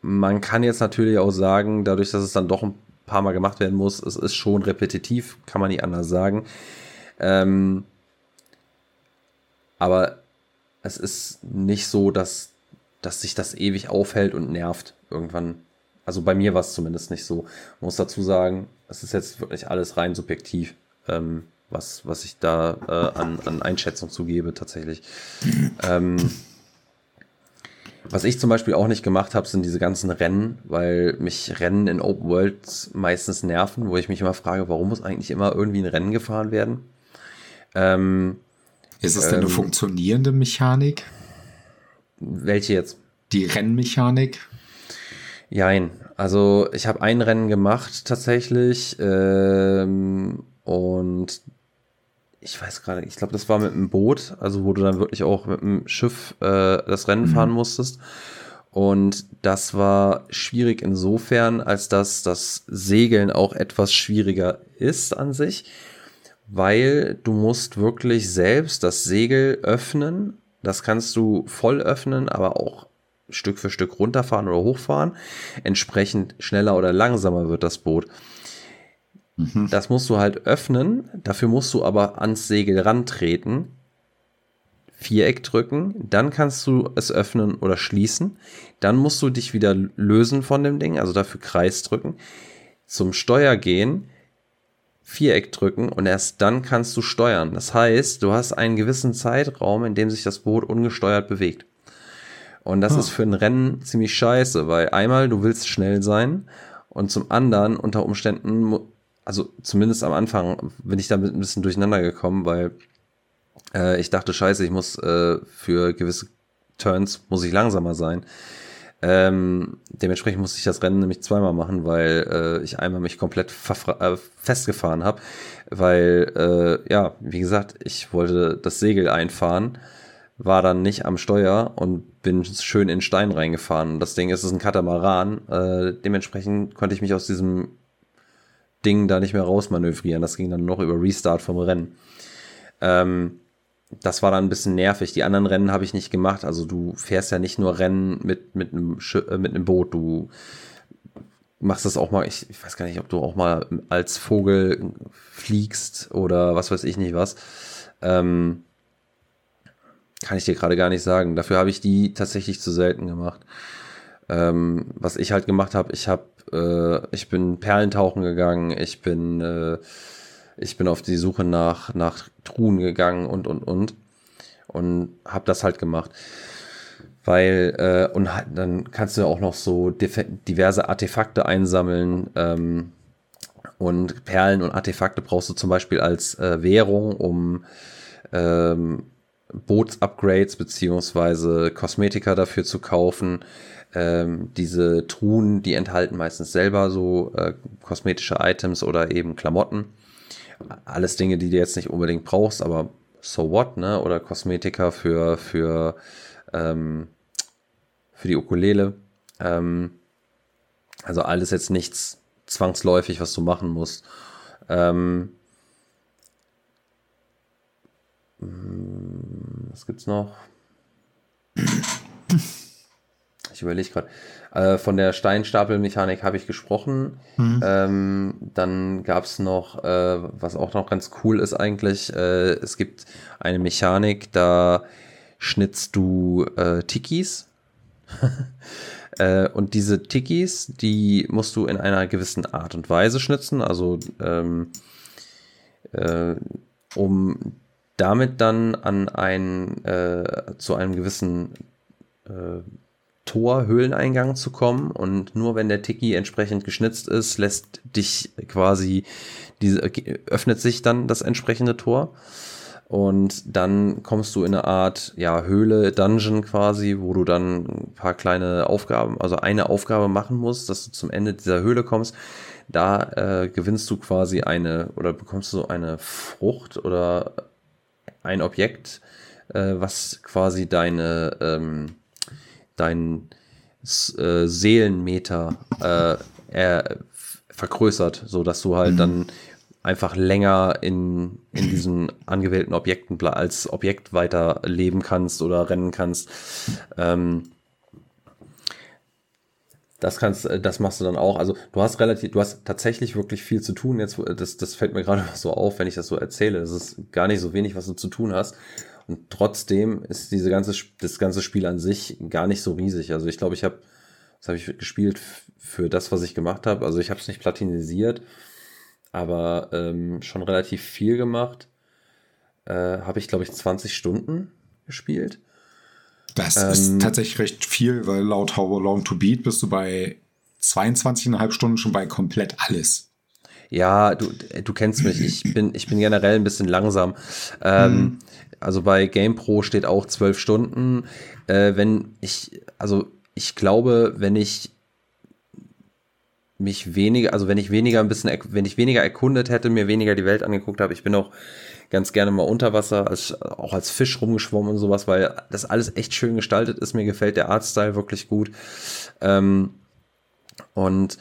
S1: man kann jetzt natürlich auch sagen, dadurch, dass es dann doch ein paar Mal gemacht werden muss. Es ist schon repetitiv, kann man nicht anders sagen. Ähm, aber es ist nicht so, dass, dass sich das ewig aufhält und nervt irgendwann. Also bei mir war es zumindest nicht so. Ich muss dazu sagen, es ist jetzt wirklich alles rein subjektiv, ähm, was, was ich da äh, an, an Einschätzung zugebe tatsächlich. ähm, was ich zum Beispiel auch nicht gemacht habe, sind diese ganzen Rennen, weil mich Rennen in Open Worlds meistens nerven, wo ich mich immer frage, warum muss eigentlich immer irgendwie ein Rennen gefahren werden?
S2: Ähm, Ist es denn ähm, eine funktionierende Mechanik?
S1: Welche jetzt?
S2: Die Rennmechanik?
S1: Jein. Also ich habe ein Rennen gemacht tatsächlich ähm, und ich weiß gerade, ich glaube, das war mit einem Boot, also wo du dann wirklich auch mit dem Schiff äh, das Rennen mhm. fahren musstest. Und das war schwierig insofern, als dass das Segeln auch etwas schwieriger ist an sich. weil du musst wirklich selbst das Segel öffnen. Das kannst du voll öffnen, aber auch Stück für Stück runterfahren oder hochfahren. Entsprechend schneller oder langsamer wird das Boot. Mhm. Das musst du halt öffnen. Dafür musst du aber ans Segel rantreten. Viereck drücken, dann kannst du es öffnen oder schließen. Dann musst du dich wieder lösen von dem Ding, also dafür Kreis drücken. Zum Steuer gehen, Viereck drücken und erst dann kannst du steuern. Das heißt, du hast einen gewissen Zeitraum, in dem sich das Boot ungesteuert bewegt. Und das oh. ist für ein Rennen ziemlich scheiße, weil einmal du willst schnell sein und zum anderen unter Umständen, also zumindest am Anfang bin ich damit ein bisschen durcheinander gekommen, weil äh, ich dachte, scheiße, ich muss äh, für gewisse Turns muss ich langsamer sein. Ähm, dementsprechend musste ich das Rennen nämlich zweimal machen, weil äh, ich einmal mich komplett äh, festgefahren habe, weil äh, ja, wie gesagt, ich wollte das Segel einfahren war dann nicht am Steuer und bin schön in Stein reingefahren. Das Ding ist, es ist ein Katamaran. Äh, dementsprechend konnte ich mich aus diesem Ding da nicht mehr rausmanövrieren. Das ging dann noch über Restart vom Rennen. Ähm, das war dann ein bisschen nervig. Die anderen Rennen habe ich nicht gemacht. Also du fährst ja nicht nur Rennen mit, mit, einem, äh, mit einem Boot. Du machst das auch mal, ich, ich weiß gar nicht, ob du auch mal als Vogel fliegst oder was weiß ich nicht was. Ähm, kann ich dir gerade gar nicht sagen. Dafür habe ich die tatsächlich zu selten gemacht. Ähm, was ich halt gemacht habe, ich habe, äh, ich bin Perlentauchen gegangen, ich bin, äh, ich bin auf die Suche nach nach Truhen gegangen und und und und habe das halt gemacht, weil äh, und halt, dann kannst du auch noch so diverse Artefakte einsammeln. Ähm, und Perlen und Artefakte brauchst du zum Beispiel als äh, Währung, um ähm, Bootsupgrades beziehungsweise Kosmetika dafür zu kaufen. Ähm, diese Truhen, die enthalten meistens selber so äh, kosmetische Items oder eben Klamotten. Alles Dinge, die du jetzt nicht unbedingt brauchst, aber so what, ne? Oder Kosmetika für, für, ähm, für die Ukulele. Ähm, also alles jetzt nichts zwangsläufig, was du machen musst. Ähm, hm, was gibt's noch? Ich überlege gerade. Äh, von der Steinstapelmechanik habe ich gesprochen. Mhm. Ähm, dann gab es noch, äh, was auch noch ganz cool ist eigentlich, äh, es gibt eine Mechanik, da schnitzt du äh, Tikis. Äh, und diese Tikis, die musst du in einer gewissen Art und Weise schnitzen, also ähm, äh, um damit dann an ein, äh, zu einem gewissen äh, Tor, Höhleneingang zu kommen und nur wenn der Tiki entsprechend geschnitzt ist, lässt dich quasi diese, öffnet sich dann das entsprechende Tor und dann kommst du in eine Art ja Höhle Dungeon quasi, wo du dann ein paar kleine Aufgaben, also eine Aufgabe machen musst, dass du zum Ende dieser Höhle kommst. Da äh, gewinnst du quasi eine oder bekommst du eine Frucht oder ein Objekt, äh, was quasi deine, ähm, dein äh, Seelenmeter äh, er, vergrößert, so dass du halt mhm. dann einfach länger in, in diesen angewählten Objekten als Objekt weiter leben kannst oder rennen kannst. Ähm, das kannst, äh, das machst du dann auch. Also du hast relativ, du hast tatsächlich wirklich viel zu tun. Jetzt, das, das fällt mir gerade so auf, wenn ich das so erzähle. Es ist gar nicht so wenig, was du zu tun hast. Und trotzdem ist diese ganze, das ganze Spiel an sich gar nicht so riesig. Also ich glaube, ich habe, das habe ich gespielt für das, was ich gemacht habe. Also ich habe es nicht platinisiert, aber ähm, schon relativ viel gemacht. Äh, habe ich, glaube ich, 20 Stunden gespielt.
S2: Das ähm, ist tatsächlich recht viel, weil laut How Long to Beat bist du bei 22,5 Stunden schon bei komplett alles.
S1: Ja, du, du kennst mich. Ich bin, ich bin generell ein bisschen langsam. Ähm, hm. Also bei GamePro steht auch 12 Stunden. Äh, wenn ich, also ich glaube, wenn ich mich weniger, also wenn ich weniger ein bisschen, wenn ich weniger erkundet hätte, mir weniger die Welt angeguckt habe, ich bin auch ganz gerne mal unter Wasser, als, auch als Fisch rumgeschwommen und sowas, weil das alles echt schön gestaltet ist. Mir gefällt der Artstyle wirklich gut. Ähm, und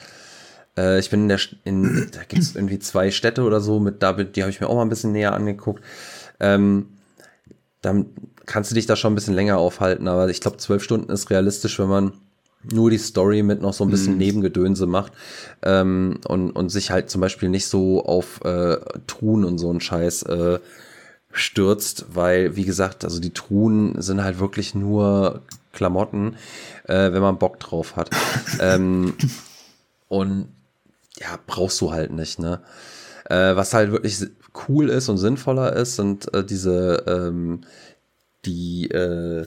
S1: Äh, ich bin in der, in, da gibt es irgendwie zwei Städte oder so, mit da, die habe ich mir auch mal ein bisschen näher angeguckt. Ähm, dann kannst du dich da schon ein bisschen länger aufhalten, aber ich glaube, zwölf Stunden ist realistisch, wenn man nur die Story mit noch so ein bisschen mhm. Nebengedönse macht ähm, und, und sich halt zum Beispiel nicht so auf äh, Truhen und so einen Scheiß äh, stürzt, weil, wie gesagt, also die Truhen sind halt wirklich nur Klamotten, äh, wenn man Bock drauf hat. ähm, und ja, brauchst du halt nicht, ne? Äh, was halt wirklich cool ist und sinnvoller ist, sind äh, diese, ähm, die, äh,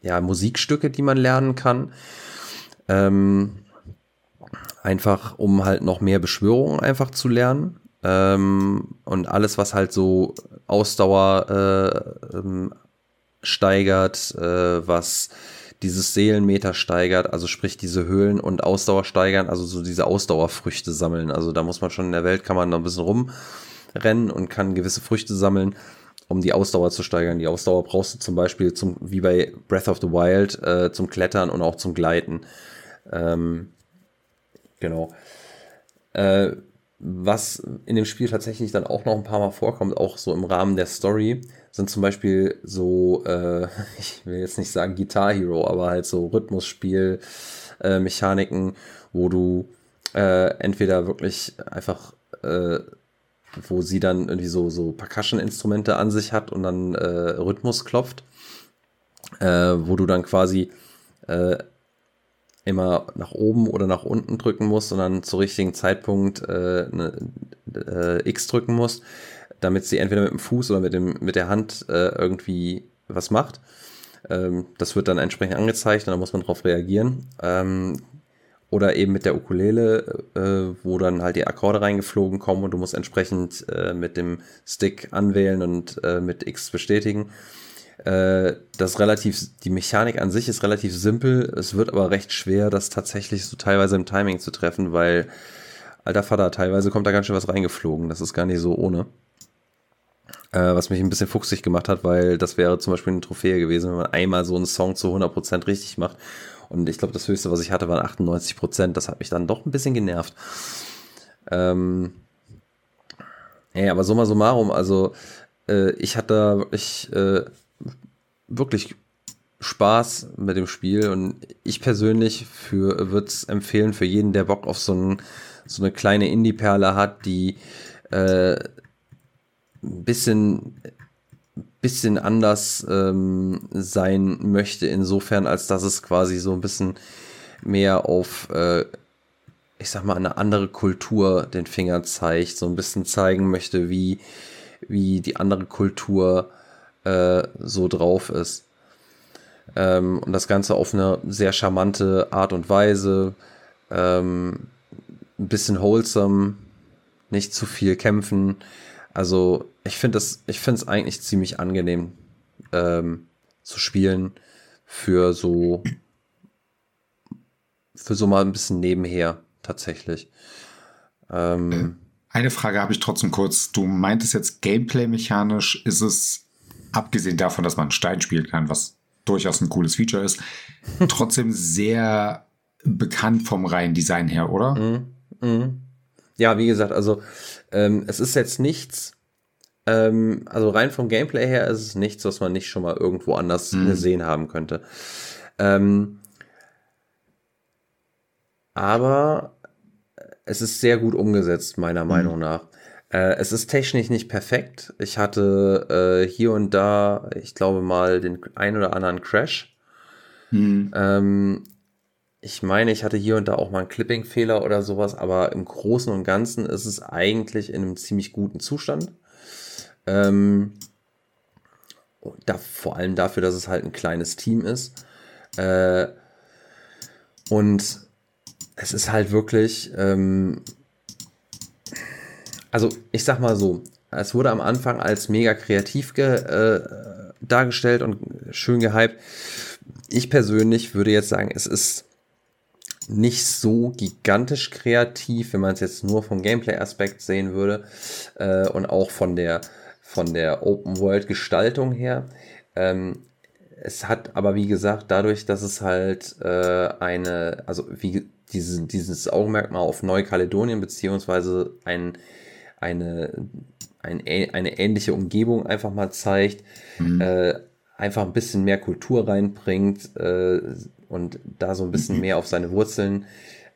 S1: ja, Musikstücke, die man lernen kann. Ähm, einfach, um halt noch mehr Beschwörungen einfach zu lernen. Ähm, und alles, was halt so Ausdauer äh, ähm, steigert, äh, was dieses Seelenmeter steigert, also sprich diese Höhlen und Ausdauer steigern, also so diese Ausdauerfrüchte sammeln. Also da muss man schon in der Welt, kann man da ein bisschen rumrennen und kann gewisse Früchte sammeln, um die Ausdauer zu steigern. Die Ausdauer brauchst du zum Beispiel zum, wie bei Breath of the Wild, äh, zum Klettern und auch zum Gleiten. Ähm, genau. Äh, was in dem Spiel tatsächlich dann auch noch ein paar Mal vorkommt, auch so im Rahmen der Story, sind zum Beispiel so, äh, ich will jetzt nicht sagen Guitar Hero, aber halt so Rhythmusspiel, äh, Mechaniken, wo du äh, entweder wirklich einfach, äh, wo sie dann irgendwie so, so Percussion-Instrumente an sich hat und dann äh, Rhythmus klopft, äh, wo du dann quasi äh, immer nach oben oder nach unten drücken musst, sondern zum richtigen Zeitpunkt ne, X drücken musst, damit sie entweder mit dem Fuß oder mit, dem, mit der Hand äh, irgendwie was macht. Ähm, das wird dann entsprechend angezeigt und da muss man darauf reagieren. Ähm, oder eben mit der Ukulele, äh, wo dann halt die Akkorde reingeflogen kommen und du musst entsprechend äh, mit dem Stick anwählen und äh, mit X bestätigen. Äh, das relativ, die Mechanik an sich ist relativ simpel. Es wird aber recht schwer, das tatsächlich so teilweise im Timing zu treffen, weil, alter Vater, teilweise kommt da ganz schön was reingeflogen. Das ist gar nicht so ohne. Äh, was mich ein bisschen fuchsig gemacht hat, weil das wäre zum Beispiel eine Trophäe gewesen, wenn man einmal so einen Song zu 100% richtig macht. Und ich glaube, das höchste, was ich hatte, waren 98%. Das hat mich dann doch ein bisschen genervt. Ähm, ja, aber summa summarum, also äh, ich hatte wirklich äh, wirklich Spaß mit dem Spiel und ich persönlich würde es empfehlen für jeden, der Bock auf so, ein, so eine kleine Indie-Perle hat, die äh, ein bisschen, bisschen anders ähm, sein möchte, insofern, als dass es quasi so ein bisschen mehr auf, äh, ich sag mal, eine andere Kultur den Finger zeigt, so ein bisschen zeigen möchte, wie, wie die andere Kultur äh, so drauf ist. Ähm, und das Ganze auf eine sehr charmante Art und Weise. Ähm, ein bisschen wholesome, nicht zu viel kämpfen. Also ich finde es, ich finde es eigentlich ziemlich angenehm ähm, zu spielen für so für so mal ein bisschen nebenher tatsächlich. Ähm,
S2: Eine Frage habe ich trotzdem kurz. Du meintest jetzt Gameplay mechanisch ist es abgesehen davon, dass man Stein spielen kann, was durchaus ein cooles Feature ist, trotzdem sehr bekannt vom reinen Design her, oder? Mm,
S1: mm. Ja, wie gesagt, also ähm, es ist jetzt nichts, ähm, also rein vom Gameplay her ist es nichts, was man nicht schon mal irgendwo anders mm. gesehen haben könnte. Ähm, aber es ist sehr gut umgesetzt, meiner mhm. Meinung nach. Äh, es ist technisch nicht perfekt. Ich hatte äh, hier und da, ich glaube mal, den ein oder anderen Crash. Mhm. Ähm, ich meine, ich hatte hier und da auch mal einen Clipping-Fehler oder sowas, aber im Großen und Ganzen ist es eigentlich in einem ziemlich guten Zustand. Ähm, da, vor allem dafür, dass es halt ein kleines Team ist. Äh, und es ist halt wirklich, ähm, also ich sag mal so, es wurde am Anfang als mega kreativ ge, äh, dargestellt und schön gehypt. Ich persönlich würde jetzt sagen, es ist nicht so gigantisch kreativ, wenn man es jetzt nur vom Gameplay-Aspekt sehen würde äh, und auch von der von der Open World Gestaltung her. Ähm, es hat aber, wie gesagt, dadurch, dass es halt äh, eine, also wie diese, dieses Augenmerk mal auf Neukaledonien, beziehungsweise ein, eine, ein, eine ähnliche Umgebung einfach mal zeigt, mhm. äh, einfach ein bisschen mehr Kultur reinbringt äh, und da so ein bisschen mhm. mehr auf seine Wurzeln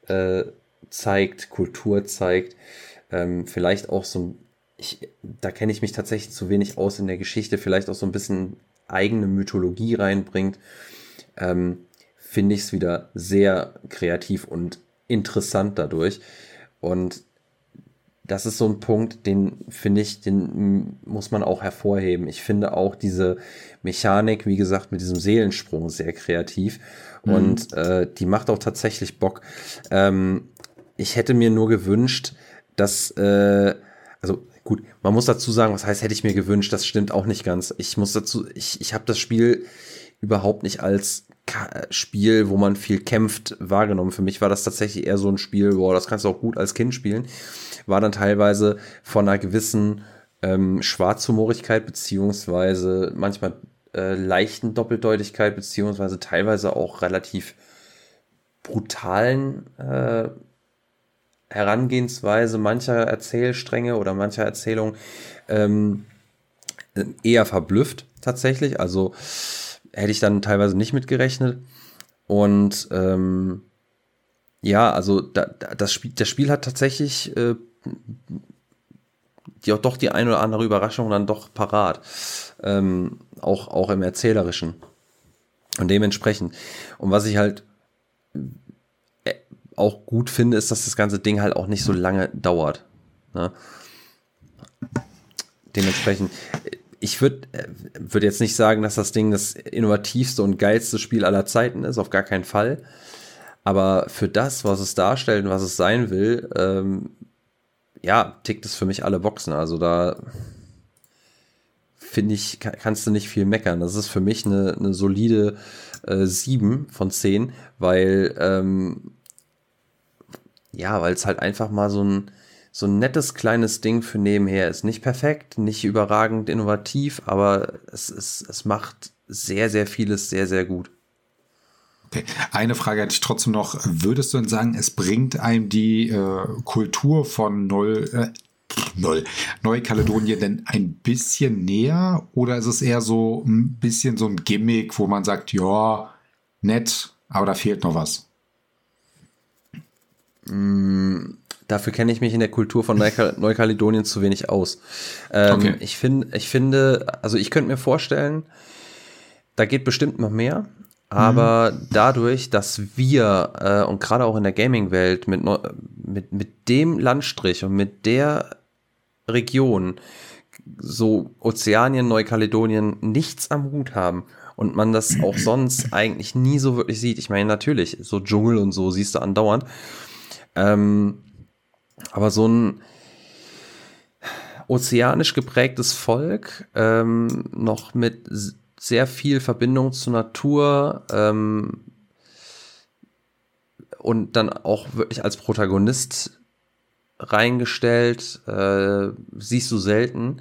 S1: äh, zeigt, Kultur zeigt, ähm, vielleicht auch so, ich, da kenne ich mich tatsächlich zu wenig aus in der Geschichte, vielleicht auch so ein bisschen eigene Mythologie reinbringt, ähm, finde ich es wieder sehr kreativ und interessant dadurch. Und das ist so ein Punkt, den finde ich, den muss man auch hervorheben. Ich finde auch diese Mechanik, wie gesagt, mit diesem Seelensprung sehr kreativ mhm. und äh, die macht auch tatsächlich Bock. Ähm, ich hätte mir nur gewünscht, dass, äh, also gut, man muss dazu sagen, was heißt, hätte ich mir gewünscht, das stimmt auch nicht ganz. Ich muss dazu, ich, ich habe das Spiel überhaupt nicht als Spiel, wo man viel kämpft, wahrgenommen. Für mich war das tatsächlich eher so ein Spiel, boah, das kannst du auch gut als Kind spielen. War dann teilweise von einer gewissen ähm, Schwarzhumorigkeit, beziehungsweise manchmal äh, leichten Doppeldeutigkeit, beziehungsweise teilweise auch relativ brutalen äh, Herangehensweise mancher Erzählstränge oder mancher Erzählung ähm, eher verblüfft tatsächlich. Also hätte ich dann teilweise nicht mitgerechnet. Und ähm, ja, also da, das, Spiel, das Spiel hat tatsächlich äh, die auch doch die eine oder andere Überraschung dann doch parat. Ähm, auch, auch im Erzählerischen. Und dementsprechend. Und was ich halt auch gut finde, ist, dass das ganze Ding halt auch nicht so lange dauert. Ne? Dementsprechend, ich würde äh, würd jetzt nicht sagen, dass das Ding das innovativste und geilste Spiel aller Zeiten ist, auf gar keinen Fall. Aber für das, was es darstellt und was es sein will, ähm, ja, tickt es für mich alle Boxen. Also da finde ich, kannst du nicht viel meckern. Das ist für mich eine, eine solide äh, 7 von 10, weil ähm, ja, weil es halt einfach mal so ein so ein nettes kleines Ding für nebenher ist. Nicht perfekt, nicht überragend innovativ, aber es, es, es macht sehr, sehr vieles sehr, sehr gut.
S2: Okay. Eine Frage hätte ich trotzdem noch. Würdest du denn sagen, es bringt einem die äh, Kultur von Null, äh, Null, Neukaledonien denn ein bisschen näher? Oder ist es eher so ein bisschen so ein Gimmick, wo man sagt, ja, nett, aber da fehlt noch was?
S1: Mm, Dafür kenne ich mich in der Kultur von Neukaledonien zu wenig aus. Ähm, okay. ich, find, ich finde, also ich könnte mir vorstellen, da geht bestimmt noch mehr. Aber mhm. dadurch, dass wir äh, und gerade auch in der Gaming-Welt mit, mit, mit dem Landstrich und mit der Region so Ozeanien, Neukaledonien nichts am Hut haben und man das auch sonst eigentlich nie so wirklich sieht. Ich meine, natürlich, so Dschungel und so siehst du andauernd. Ähm, aber so ein ozeanisch geprägtes Volk, ähm, noch mit sehr viel Verbindung zur Natur ähm, und dann auch wirklich als Protagonist reingestellt, äh, siehst du selten.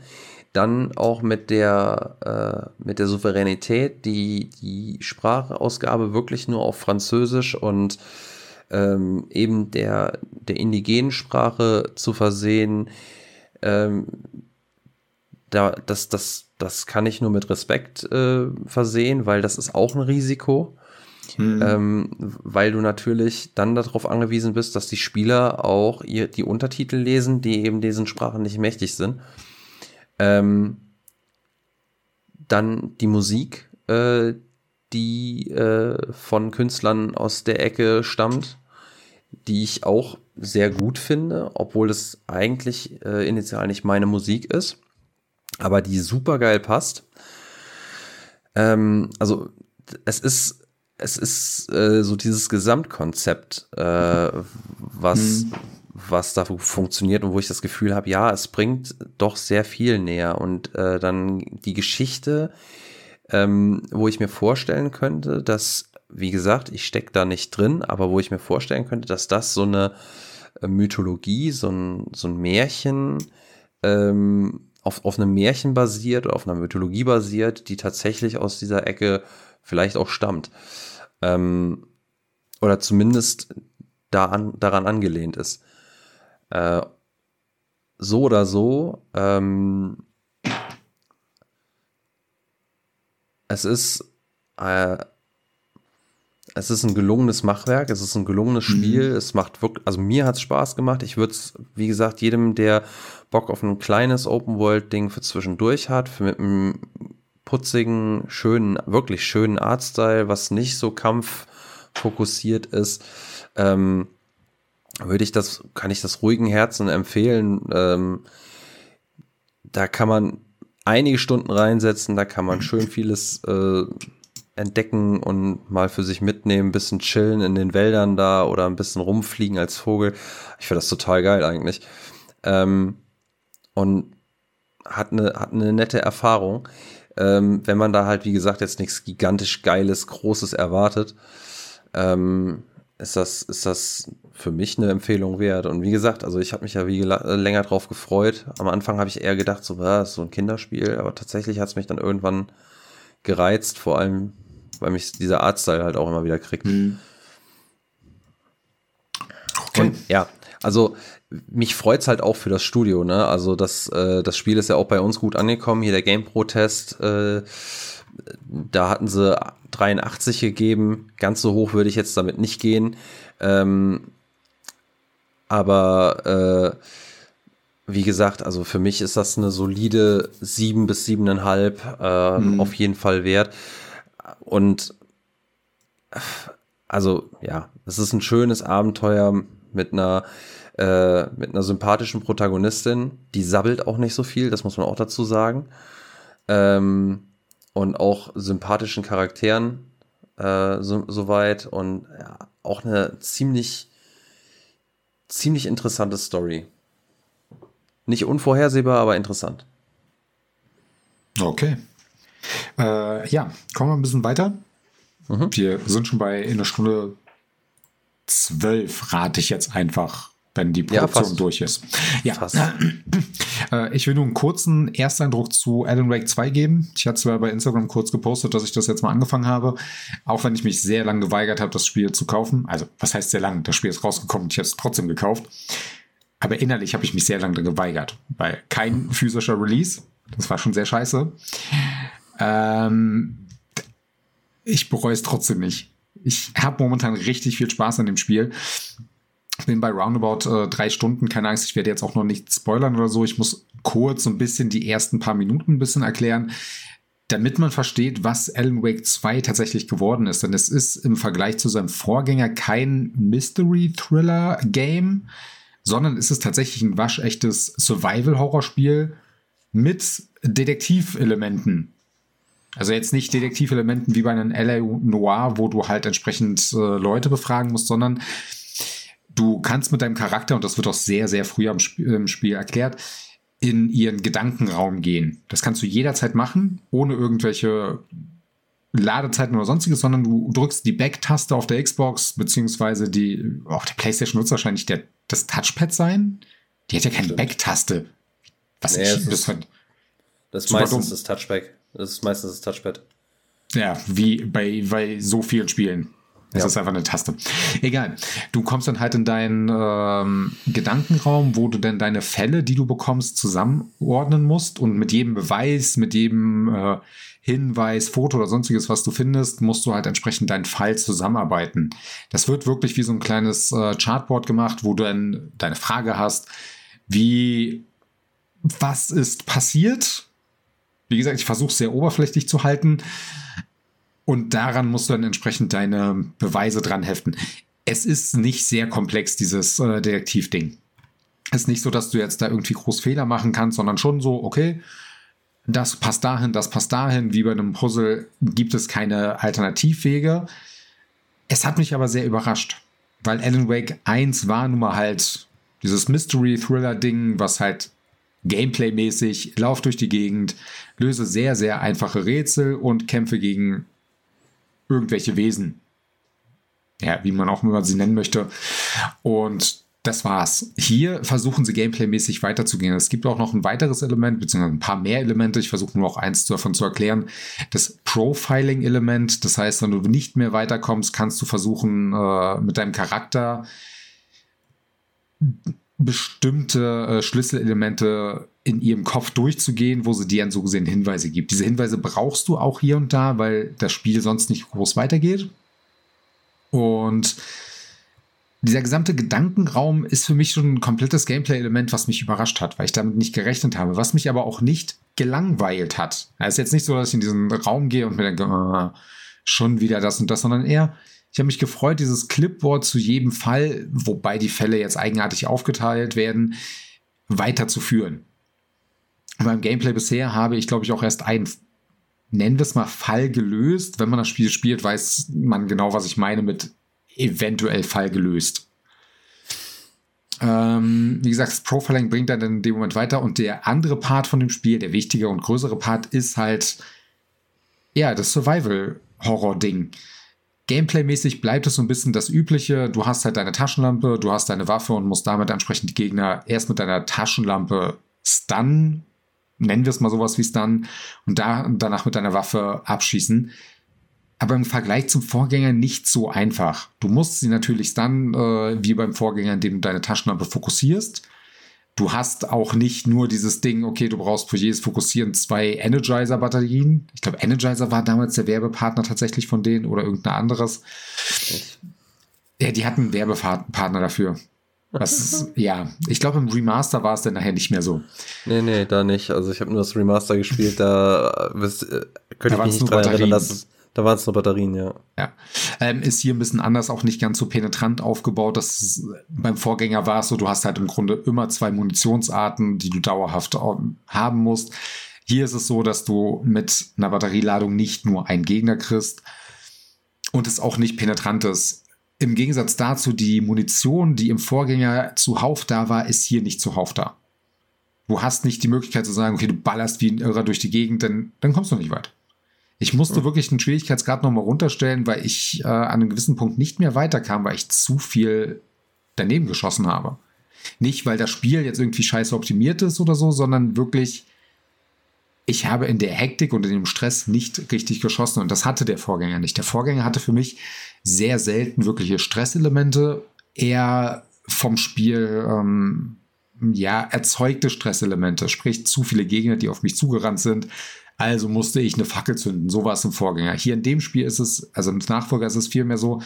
S1: Dann auch mit der, äh, mit der Souveränität, die, die Sprachausgabe wirklich nur auf Französisch und ähm, eben der, der indigenen Sprache zu versehen, ähm, da, das, das, das kann ich nur mit Respekt äh, versehen, weil das ist auch ein Risiko. Hm. Ähm, weil du natürlich dann darauf angewiesen bist, dass die Spieler auch ihr, die Untertitel lesen, die eben diesen Sprachen nicht mächtig sind. Ähm, dann die Musik, äh, die äh, von Künstlern aus der Ecke stammt die ich auch sehr gut finde, obwohl es eigentlich äh, initial nicht meine Musik ist, aber die super geil passt. Ähm, also es ist es ist äh, so dieses Gesamtkonzept, äh, was hm. was da funktioniert und wo ich das Gefühl habe, ja, es bringt doch sehr viel näher und äh, dann die Geschichte, ähm, wo ich mir vorstellen könnte, dass wie gesagt, ich stecke da nicht drin, aber wo ich mir vorstellen könnte, dass das so eine äh, Mythologie, so ein, so ein Märchen ähm, auf, auf einem Märchen basiert auf einer Mythologie basiert, die tatsächlich aus dieser Ecke vielleicht auch stammt. Ähm, oder zumindest da an, daran angelehnt ist. Äh, so oder so, ähm, es ist äh, es ist ein gelungenes Machwerk, es ist ein gelungenes mhm. Spiel, mhm. es macht wirklich, also mir hat es Spaß gemacht. Ich würde es, wie gesagt, jedem, der Bock auf ein kleines Open-World-Ding für zwischendurch hat, für mit einem putzigen, schönen, wirklich schönen Artstyle, was nicht so kampffokussiert ist, ähm, würde ich das, kann ich das ruhigen Herzen empfehlen. Ähm, da kann man einige Stunden reinsetzen, da kann man schön vieles äh, entdecken und mal für sich mitnehmen, ein bisschen chillen in den Wäldern da oder ein bisschen rumfliegen als Vogel. Ich finde das total geil eigentlich. Ähm, und hat eine, hat eine nette Erfahrung. Ähm, wenn man da halt, wie gesagt, jetzt nichts gigantisch Geiles, Großes erwartet, ähm, ist das, ist das für mich eine Empfehlung wert. Und wie gesagt, also ich habe mich ja wie länger drauf gefreut. Am Anfang habe ich eher gedacht, so, ist so ein Kinderspiel, aber tatsächlich hat es mich dann irgendwann gereizt, vor allem weil mich dieser Artstyle halt auch immer wieder kriegt. Mhm. Okay. Und ja, also mich freut es halt auch für das Studio, ne? Also das, äh, das Spiel ist ja auch bei uns gut angekommen. Hier der Game Pro-Test, äh, da hatten sie 83 gegeben. Ganz so hoch würde ich jetzt damit nicht gehen. Ähm, aber äh, wie gesagt, also für mich ist das eine solide 7 bis 7,5 äh, mhm. auf jeden Fall wert. Und also ja, es ist ein schönes Abenteuer mit einer äh, mit einer sympathischen Protagonistin, die sabbelt auch nicht so viel, das muss man auch dazu sagen. Ähm, und auch sympathischen Charakteren äh, so, soweit und ja, auch eine ziemlich ziemlich interessante Story. Nicht unvorhersehbar, aber interessant.
S2: Okay. Äh, ja, kommen wir ein bisschen weiter. Mhm. Wir sind schon bei in einer Stunde zwölf, rate ich jetzt einfach, wenn die Produktion ja, durch ist. Ja, fast. Äh, ich will nur einen kurzen Ersteindruck zu Alan Wake 2 geben. Ich hatte zwar bei Instagram kurz gepostet, dass ich das jetzt mal angefangen habe, auch wenn ich mich sehr lange geweigert habe, das Spiel zu kaufen. Also, was heißt sehr lang? Das Spiel ist rausgekommen und ich habe es trotzdem gekauft. Aber innerlich habe ich mich sehr lange geweigert, weil kein physischer Release. Das war schon sehr scheiße. Ähm, ich bereue es trotzdem nicht. Ich habe momentan richtig viel Spaß an dem Spiel. Bin bei roundabout äh, drei Stunden, keine Angst, ich werde jetzt auch noch nicht spoilern oder so. Ich muss kurz so ein bisschen die ersten paar Minuten ein bisschen erklären, damit man versteht, was Alan Wake 2 tatsächlich geworden ist. Denn es ist im Vergleich zu seinem Vorgänger kein Mystery-Thriller-Game, sondern es ist tatsächlich ein waschechtes Survival-Horror-Spiel mit Detektivelementen. Also jetzt nicht Detektivelementen wie bei einem LA Noir, wo du halt entsprechend äh, Leute befragen musst, sondern du kannst mit deinem Charakter, und das wird auch sehr, sehr früh am Sp im Spiel erklärt, in ihren Gedankenraum gehen. Das kannst du jederzeit machen, ohne irgendwelche Ladezeiten oder sonstiges, sondern du drückst die Back-Taste auf der Xbox, beziehungsweise die, auf der Playstation wird wahrscheinlich der, das Touchpad sein. Die hat ja keine Back-Taste.
S1: Was nee, ich, das, das ist meistens das Touchpad. Das ist meistens das Touchpad.
S2: Ja, wie bei, bei so vielen Spielen. Es ja. ist einfach eine Taste. Egal. Du kommst dann halt in deinen ähm, Gedankenraum, wo du dann deine Fälle, die du bekommst, zusammenordnen musst. Und mit jedem Beweis, mit jedem äh, Hinweis, Foto oder sonstiges, was du findest, musst du halt entsprechend deinen Fall zusammenarbeiten. Das wird wirklich wie so ein kleines äh, Chartboard gemacht, wo du dann deine Frage hast, wie, was ist passiert? Wie gesagt, ich versuche es sehr oberflächlich zu halten. Und daran musst du dann entsprechend deine Beweise dran heften. Es ist nicht sehr komplex, dieses äh, Detektivding. Es ist nicht so, dass du jetzt da irgendwie groß Fehler machen kannst, sondern schon so, okay, das passt dahin, das passt dahin. Wie bei einem Puzzle gibt es keine Alternativwege. Es hat mich aber sehr überrascht, weil Alan Wake 1 war nun mal halt dieses Mystery-Thriller-Ding, was halt Gameplay-mäßig, lauf durch die Gegend, löse sehr, sehr einfache Rätsel und kämpfe gegen irgendwelche Wesen. Ja, wie man auch immer sie nennen möchte. Und das war's. Hier versuchen sie gameplaymäßig weiterzugehen. Es gibt auch noch ein weiteres Element, beziehungsweise ein paar mehr Elemente. Ich versuche nur noch eins davon zu erklären. Das Profiling-Element. Das heißt, wenn du nicht mehr weiterkommst, kannst du versuchen, äh, mit deinem Charakter bestimmte äh, Schlüsselelemente in ihrem Kopf durchzugehen, wo sie dir dann so gesehen Hinweise gibt. Diese Hinweise brauchst du auch hier und da, weil das Spiel sonst nicht groß weitergeht. Und dieser gesamte Gedankenraum ist für mich schon ein komplettes Gameplay-Element, was mich überrascht hat, weil ich damit nicht gerechnet habe, was mich aber auch nicht gelangweilt hat. Es ist jetzt nicht so, dass ich in diesen Raum gehe und mir denke, oh, schon wieder das und das, sondern eher, ich habe mich gefreut, dieses Clipboard zu jedem Fall, wobei die Fälle jetzt eigenartig aufgeteilt werden, weiterzuführen. Beim Gameplay bisher habe ich, glaube ich, auch erst einen, nennen wir es mal, Fall gelöst. Wenn man das Spiel spielt, weiß man genau, was ich meine mit eventuell Fall gelöst. Ähm, wie gesagt, das Profiling bringt dann in dem Moment weiter und der andere Part von dem Spiel, der wichtige und größere Part, ist halt ja das Survival-Horror-Ding. Gameplay-mäßig bleibt es so ein bisschen das Übliche. Du hast halt deine Taschenlampe, du hast deine Waffe und musst damit entsprechend die Gegner erst mit deiner Taschenlampe stunnen, nennen wir es mal sowas wie stunnen, und da, danach mit deiner Waffe abschießen aber im Vergleich zum Vorgänger nicht so einfach. Du musst sie natürlich dann, äh, wie beim Vorgänger, indem du deine Taschenlampe fokussierst. Du hast auch nicht nur dieses Ding, okay, du brauchst für jedes Fokussieren zwei Energizer-Batterien. Ich glaube, Energizer war damals der Werbepartner tatsächlich von denen oder irgendein anderes. Ja, die hatten einen Werbepartner dafür. Was, ja, ich glaube, im Remaster war es dann nachher nicht mehr so.
S1: Nee, nee, da nicht. Also ich habe nur das Remaster gespielt, da äh, könnte ich mich nicht dran erinnern, dass es da waren es nur Batterien, ja.
S2: Ja. Ähm, ist hier ein bisschen anders, auch nicht ganz so penetrant aufgebaut. Das beim Vorgänger war es so, du hast halt im Grunde immer zwei Munitionsarten, die du dauerhaft haben musst. Hier ist es so, dass du mit einer Batterieladung nicht nur einen Gegner kriegst und es auch nicht penetrant ist. Im Gegensatz dazu, die Munition, die im Vorgänger zuhauf da war, ist hier nicht zuhauf da. Du hast nicht die Möglichkeit zu sagen, okay, du ballerst wie ein Irrer durch die Gegend, denn dann kommst du nicht weit. Ich musste mhm. wirklich den Schwierigkeitsgrad nochmal runterstellen, weil ich äh, an einem gewissen Punkt nicht mehr weiterkam, weil ich zu viel daneben geschossen habe. Nicht, weil das Spiel jetzt irgendwie scheiße optimiert ist oder so, sondern wirklich, ich habe in der Hektik und in dem Stress nicht richtig geschossen und das hatte der Vorgänger nicht. Der Vorgänger hatte für mich sehr selten wirkliche Stresselemente, eher vom Spiel ähm, ja erzeugte Stresselemente, sprich zu viele Gegner, die auf mich zugerannt sind, also musste ich eine Fackel zünden. So war es im Vorgänger. Hier in dem Spiel ist es, also im Nachfolger ist es vielmehr so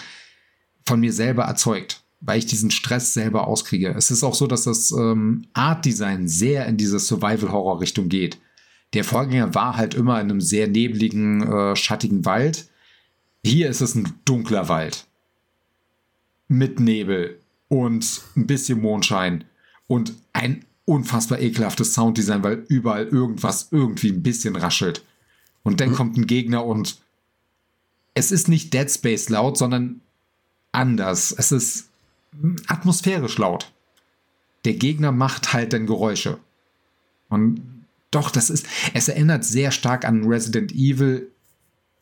S2: von mir selber erzeugt, weil ich diesen Stress selber auskriege. Es ist auch so, dass das ähm, Art Design sehr in diese Survival-Horror-Richtung geht. Der Vorgänger war halt immer in einem sehr nebligen, äh, schattigen Wald. Hier ist es ein dunkler Wald. Mit Nebel und ein bisschen Mondschein und ein unfassbar ekelhaftes Sounddesign, weil überall irgendwas irgendwie ein bisschen raschelt. Und dann mhm. kommt ein Gegner und es ist nicht Dead Space laut, sondern anders. Es ist atmosphärisch laut. Der Gegner macht halt dann Geräusche. Und doch, das ist, es erinnert sehr stark an Resident Evil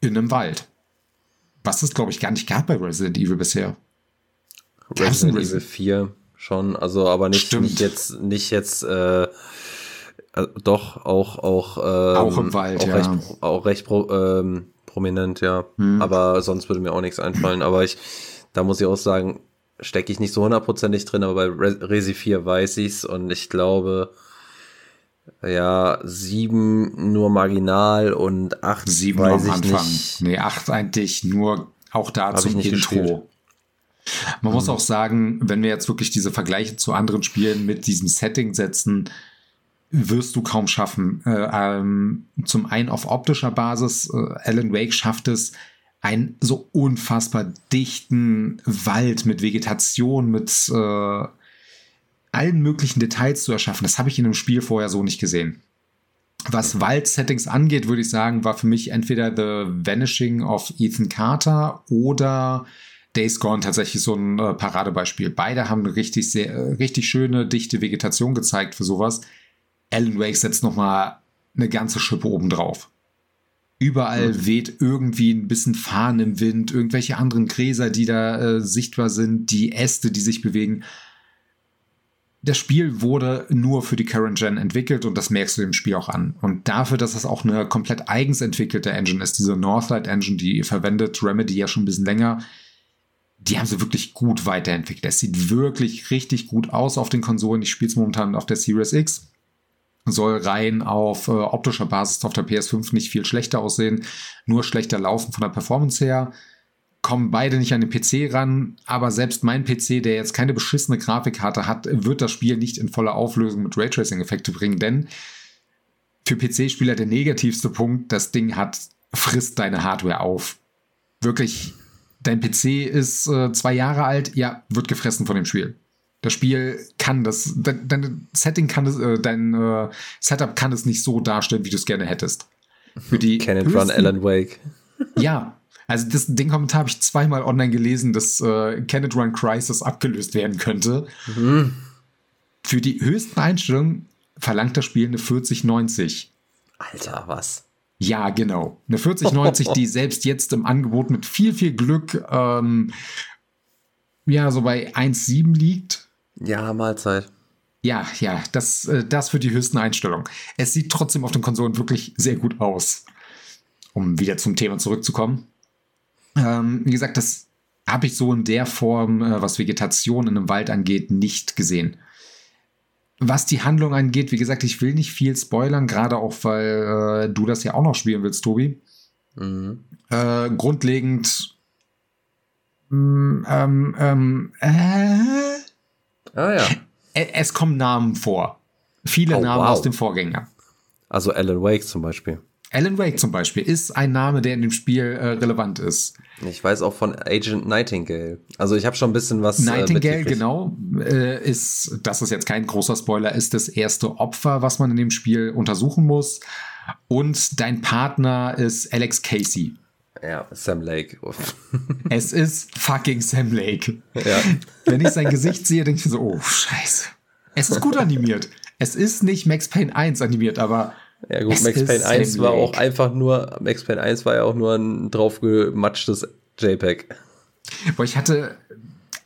S2: in einem Wald. Was es, glaube ich, gar nicht gab bei Resident Evil bisher.
S1: Resident Evil 4 schon, also aber nicht, nicht jetzt, nicht jetzt, äh, äh, doch auch auch ähm,
S2: auch im Wald,
S1: auch
S2: ja.
S1: recht, auch recht pro, ähm, prominent, ja. Hm. Aber sonst würde mir auch nichts einfallen. Aber ich, da muss ich auch sagen, stecke ich nicht so hundertprozentig drin, aber bei Resi 4 weiß ich's und ich glaube, ja, sieben nur marginal und acht
S2: sieben weiß am Anfang. Nicht. Nee, acht eigentlich nur auch da zum Intro. Gespielt. Man mhm. muss auch sagen, wenn wir jetzt wirklich diese Vergleiche zu anderen Spielen mit diesem Setting setzen, wirst du kaum schaffen. Äh, ähm, zum einen auf optischer Basis, äh, Alan Wake schafft es, einen so unfassbar dichten Wald mit Vegetation, mit äh, allen möglichen Details zu erschaffen. Das habe ich in einem Spiel vorher so nicht gesehen. Was Wald-Settings angeht, würde ich sagen, war für mich entweder The Vanishing of Ethan Carter oder Days Gone tatsächlich so ein äh, Paradebeispiel. Beide haben eine richtig, sehr, äh, richtig schöne, dichte Vegetation gezeigt für sowas. Alan Wake setzt nochmal eine ganze Schippe oben drauf. Überall mhm. weht irgendwie ein bisschen Fahnen im Wind, irgendwelche anderen Gräser, die da äh, sichtbar sind, die Äste, die sich bewegen. das Spiel wurde nur für die Current Gen entwickelt und das merkst du dem Spiel auch an. Und dafür, dass es auch eine komplett eigens entwickelte Engine ist, diese Northlight Engine, die verwendet Remedy ja schon ein bisschen länger, die haben sie wirklich gut weiterentwickelt. Es sieht wirklich richtig gut aus auf den Konsolen. Ich spiele es momentan auf der Series X. Soll rein auf äh, optischer Basis auf der PS5 nicht viel schlechter aussehen, nur schlechter laufen von der Performance her kommen beide nicht an den PC ran, aber selbst mein PC, der jetzt keine beschissene Grafikkarte hat, wird das Spiel nicht in voller Auflösung mit Raytracing-Effekte bringen, denn für PC-Spieler der negativste Punkt, das Ding hat, frisst deine Hardware auf. Wirklich, dein PC ist äh, zwei Jahre alt, ja, wird gefressen von dem Spiel. Das Spiel kann das, dein, dein Setting kann das, äh, dein äh, Setup kann es nicht so darstellen, wie du es gerne hättest.
S1: Für die Can it run Alan Wake?
S2: Ja, also das, den Kommentar habe ich zweimal online gelesen, dass äh, Can It Run Crisis abgelöst werden könnte. Mhm. Für die höchsten Einstellungen verlangt das Spiel eine 4090.
S1: Alter, was?
S2: Ja, genau. Eine 4090, die selbst jetzt im Angebot mit viel, viel Glück ähm, ja so bei 1,7 liegt.
S1: Ja, Mahlzeit.
S2: Ja, ja, das, äh, das für die höchsten Einstellungen. Es sieht trotzdem auf den Konsolen wirklich sehr gut aus. Um wieder zum Thema zurückzukommen. Ähm, wie gesagt, das habe ich so in der Form, äh, was Vegetation in einem Wald angeht, nicht gesehen. Was die Handlung angeht, wie gesagt, ich will nicht viel spoilern, gerade auch, weil äh, du das ja auch noch spielen willst, Tobi. Mhm. Äh, grundlegend. Mm, ähm, ähm, äh, ah ja. Es kommen Namen vor. Viele oh, Namen wow. aus dem Vorgänger.
S1: Also Alan Wake zum Beispiel.
S2: Alan Wake zum Beispiel ist ein Name, der in dem Spiel äh, relevant ist.
S1: Ich weiß auch von Agent Nightingale. Also ich habe schon ein bisschen was.
S2: Äh, Nightingale, äh, genau, äh, ist, das ist jetzt kein großer Spoiler, ist das erste Opfer, was man in dem Spiel untersuchen muss. Und dein Partner ist Alex Casey.
S1: Ja, Sam Lake.
S2: es ist fucking Sam Lake. Ja. Wenn ich sein Gesicht sehe, denke ich mir so, oh, scheiße. Es ist gut animiert. Es ist nicht Max Payne 1 animiert, aber
S1: ja gut, es Max Payne 1 war auch einfach nur, Max Payne 1 war ja auch nur ein draufgematschtes JPEG.
S2: Boah, ich hatte,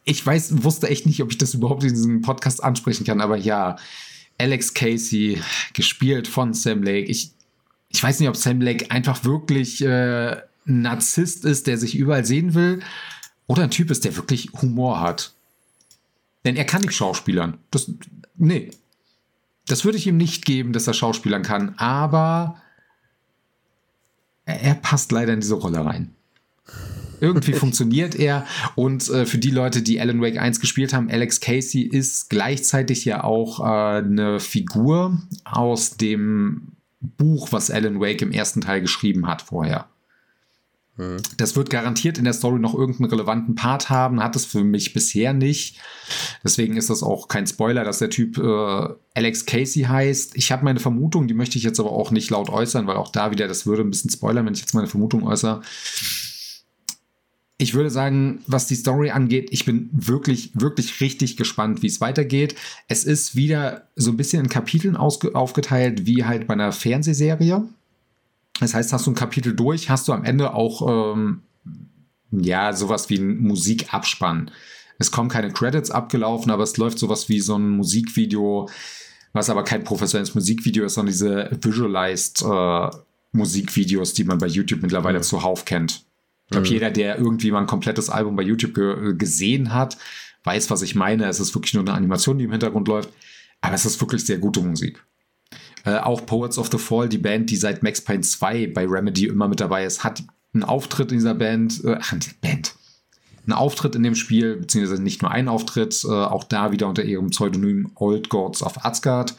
S2: ich weiß, wusste echt nicht, ob ich das überhaupt in diesem Podcast ansprechen kann, aber ja, Alex Casey, gespielt von Sam Lake. Ich, ich weiß nicht, ob Sam Lake einfach wirklich äh, ein Narzisst ist, der sich überall sehen will, oder ein Typ ist, der wirklich Humor hat. Denn er kann nicht schauspielern. Das, nee, das würde ich ihm nicht geben, dass er Schauspielern kann, aber er passt leider in diese Rolle rein. Irgendwie funktioniert er und äh, für die Leute, die Alan Wake 1 gespielt haben, Alex Casey ist gleichzeitig ja auch äh, eine Figur aus dem Buch, was Alan Wake im ersten Teil geschrieben hat vorher. Mhm. Das wird garantiert in der Story noch irgendeinen relevanten Part haben, hat es für mich bisher nicht. Deswegen ist das auch kein Spoiler, dass der Typ äh, Alex Casey heißt. Ich habe meine Vermutung, die möchte ich jetzt aber auch nicht laut äußern, weil auch da wieder, das würde ein bisschen spoilern, wenn ich jetzt meine Vermutung äußere. Ich würde sagen, was die Story angeht, ich bin wirklich, wirklich richtig gespannt, wie es weitergeht. Es ist wieder so ein bisschen in Kapiteln aufgeteilt, wie halt bei einer Fernsehserie. Das heißt, hast du ein Kapitel durch, hast du am Ende auch ähm, ja sowas wie ein Musikabspann. Es kommen keine Credits abgelaufen, aber es läuft sowas wie so ein Musikvideo, was aber kein professionelles Musikvideo ist, sondern diese visualized äh, Musikvideos, die man bei YouTube mittlerweile mhm. zuhauf kennt. Ich glaube, mhm. jeder, der irgendwie mal ein komplettes Album bei YouTube ge gesehen hat, weiß, was ich meine. Es ist wirklich nur eine Animation, die im Hintergrund läuft. Aber es ist wirklich sehr gute Musik. Äh, auch Poets of the Fall, die Band, die seit Max Payne 2 bei Remedy immer mit dabei ist, hat einen Auftritt in dieser Band, äh, ach, Band, einen Auftritt in dem Spiel, beziehungsweise nicht nur einen Auftritt, äh, auch da wieder unter ihrem Pseudonym Old Gods of Asgard.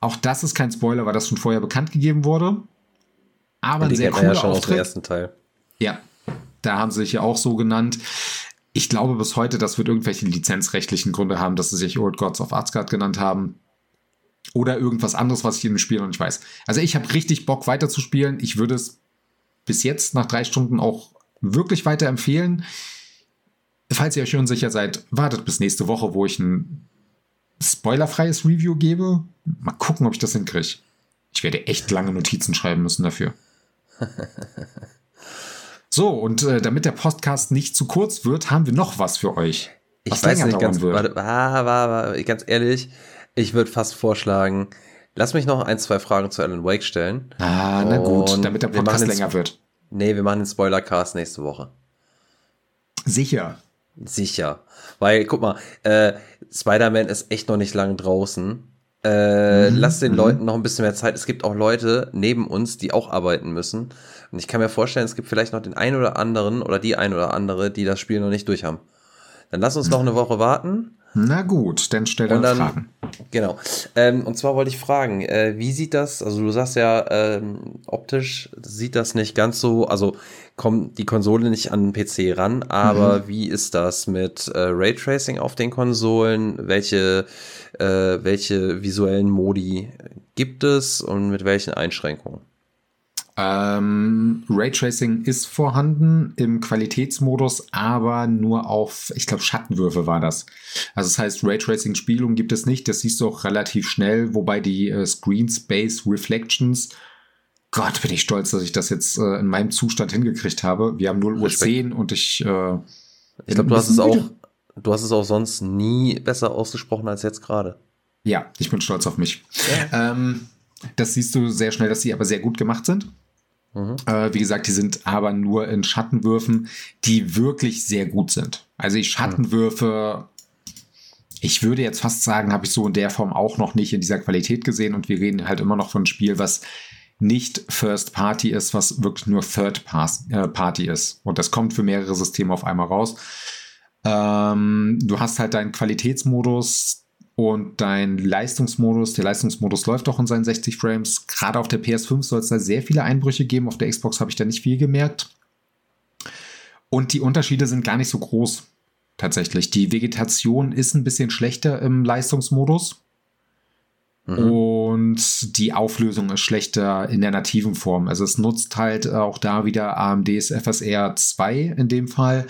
S2: Auch das ist kein Spoiler, weil das schon vorher bekannt gegeben wurde. Aber ein sehr cooler ja schon Auftritt. Aus dem ersten Teil. Ja, da haben sie sich ja auch so genannt. Ich glaube bis heute, das wird irgendwelche lizenzrechtlichen Gründe haben, dass sie sich Old Gods of Asgard genannt haben. Oder irgendwas anderes, was ich in dem Spiel noch nicht weiß. Also ich habe richtig Bock weiterzuspielen. Ich würde es bis jetzt nach drei Stunden auch wirklich weiterempfehlen. Falls ihr euch unsicher seid, wartet bis nächste Woche, wo ich ein spoilerfreies Review gebe. Mal gucken, ob ich das hinkriege. Ich werde echt lange Notizen schreiben müssen dafür. So, und äh, damit der Podcast nicht zu kurz wird, haben wir noch was für euch.
S1: ich weiß nicht ganz, wird. Warte, ah, war, war, ganz ehrlich, ich würde fast vorschlagen, lass mich noch ein, zwei Fragen zu Alan Wake stellen.
S2: Ah, na gut, damit der Podcast länger wird.
S1: Nee, wir machen den Spoiler-Cast nächste Woche.
S2: Sicher.
S1: Sicher. Weil, guck mal, äh, Spider-Man ist echt noch nicht lang draußen. Äh, mhm, lass den mhm. Leuten noch ein bisschen mehr Zeit. Es gibt auch Leute neben uns, die auch arbeiten müssen. Und ich kann mir vorstellen, es gibt vielleicht noch den einen oder anderen oder die ein oder andere, die das Spiel noch nicht durch haben. Dann lass uns noch eine Woche warten.
S2: Na gut, dann stell dann, dann Fragen.
S1: Genau. Ähm, und zwar wollte ich fragen, äh, wie sieht das, also du sagst ja, ähm, optisch sieht das nicht ganz so, also kommt die Konsole nicht an den PC ran, aber mhm. wie ist das mit äh, Raytracing auf den Konsolen? Welche, äh, welche visuellen Modi gibt es und mit welchen Einschränkungen?
S2: Ähm, Raytracing ist vorhanden im Qualitätsmodus, aber nur auf, ich glaube, Schattenwürfe war das. Also das heißt, Raytracing-Spielung gibt es nicht. Das siehst du auch relativ schnell, wobei die äh, Screen Space Reflections Gott, bin ich stolz, dass ich das jetzt äh, in meinem Zustand hingekriegt habe. Wir haben 0 Uhr 10 und ich. Äh,
S1: ich glaube, du hast es auch. Du hast es auch sonst nie besser ausgesprochen als jetzt gerade.
S2: Ja, ich bin stolz auf mich. Ja. Ähm, das siehst du sehr schnell, dass sie aber sehr gut gemacht sind. Mhm. Äh, wie gesagt, die sind aber nur in Schattenwürfen, die wirklich sehr gut sind. Also die Schattenwürfe, ich würde jetzt fast sagen, habe ich so in der Form auch noch nicht in dieser Qualität gesehen und wir reden halt immer noch von einem Spiel, was nicht First Party ist, was wirklich nur Third äh, Party ist. Und das kommt für mehrere Systeme auf einmal raus. Ähm, du hast halt deinen Qualitätsmodus, und dein Leistungsmodus, der Leistungsmodus läuft auch in seinen 60 Frames. Gerade auf der PS5 soll es da sehr viele Einbrüche geben. Auf der Xbox habe ich da nicht viel gemerkt. Und die Unterschiede sind gar nicht so groß. Tatsächlich. Die Vegetation ist ein bisschen schlechter im Leistungsmodus. Mhm. Und die Auflösung ist schlechter in der nativen Form. Also es nutzt halt auch da wieder AMDs FSR 2 in dem Fall.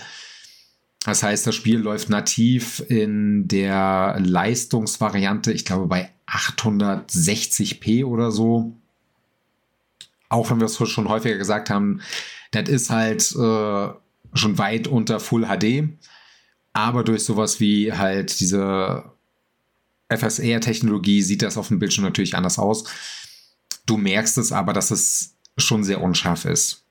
S2: Das heißt, das Spiel läuft nativ in der Leistungsvariante, ich glaube bei 860p oder so. Auch wenn wir es schon häufiger gesagt haben, das ist halt äh, schon weit unter Full HD. Aber durch sowas wie halt diese FSR-Technologie sieht das auf dem Bildschirm natürlich anders aus. Du merkst es aber, dass es schon sehr unscharf ist.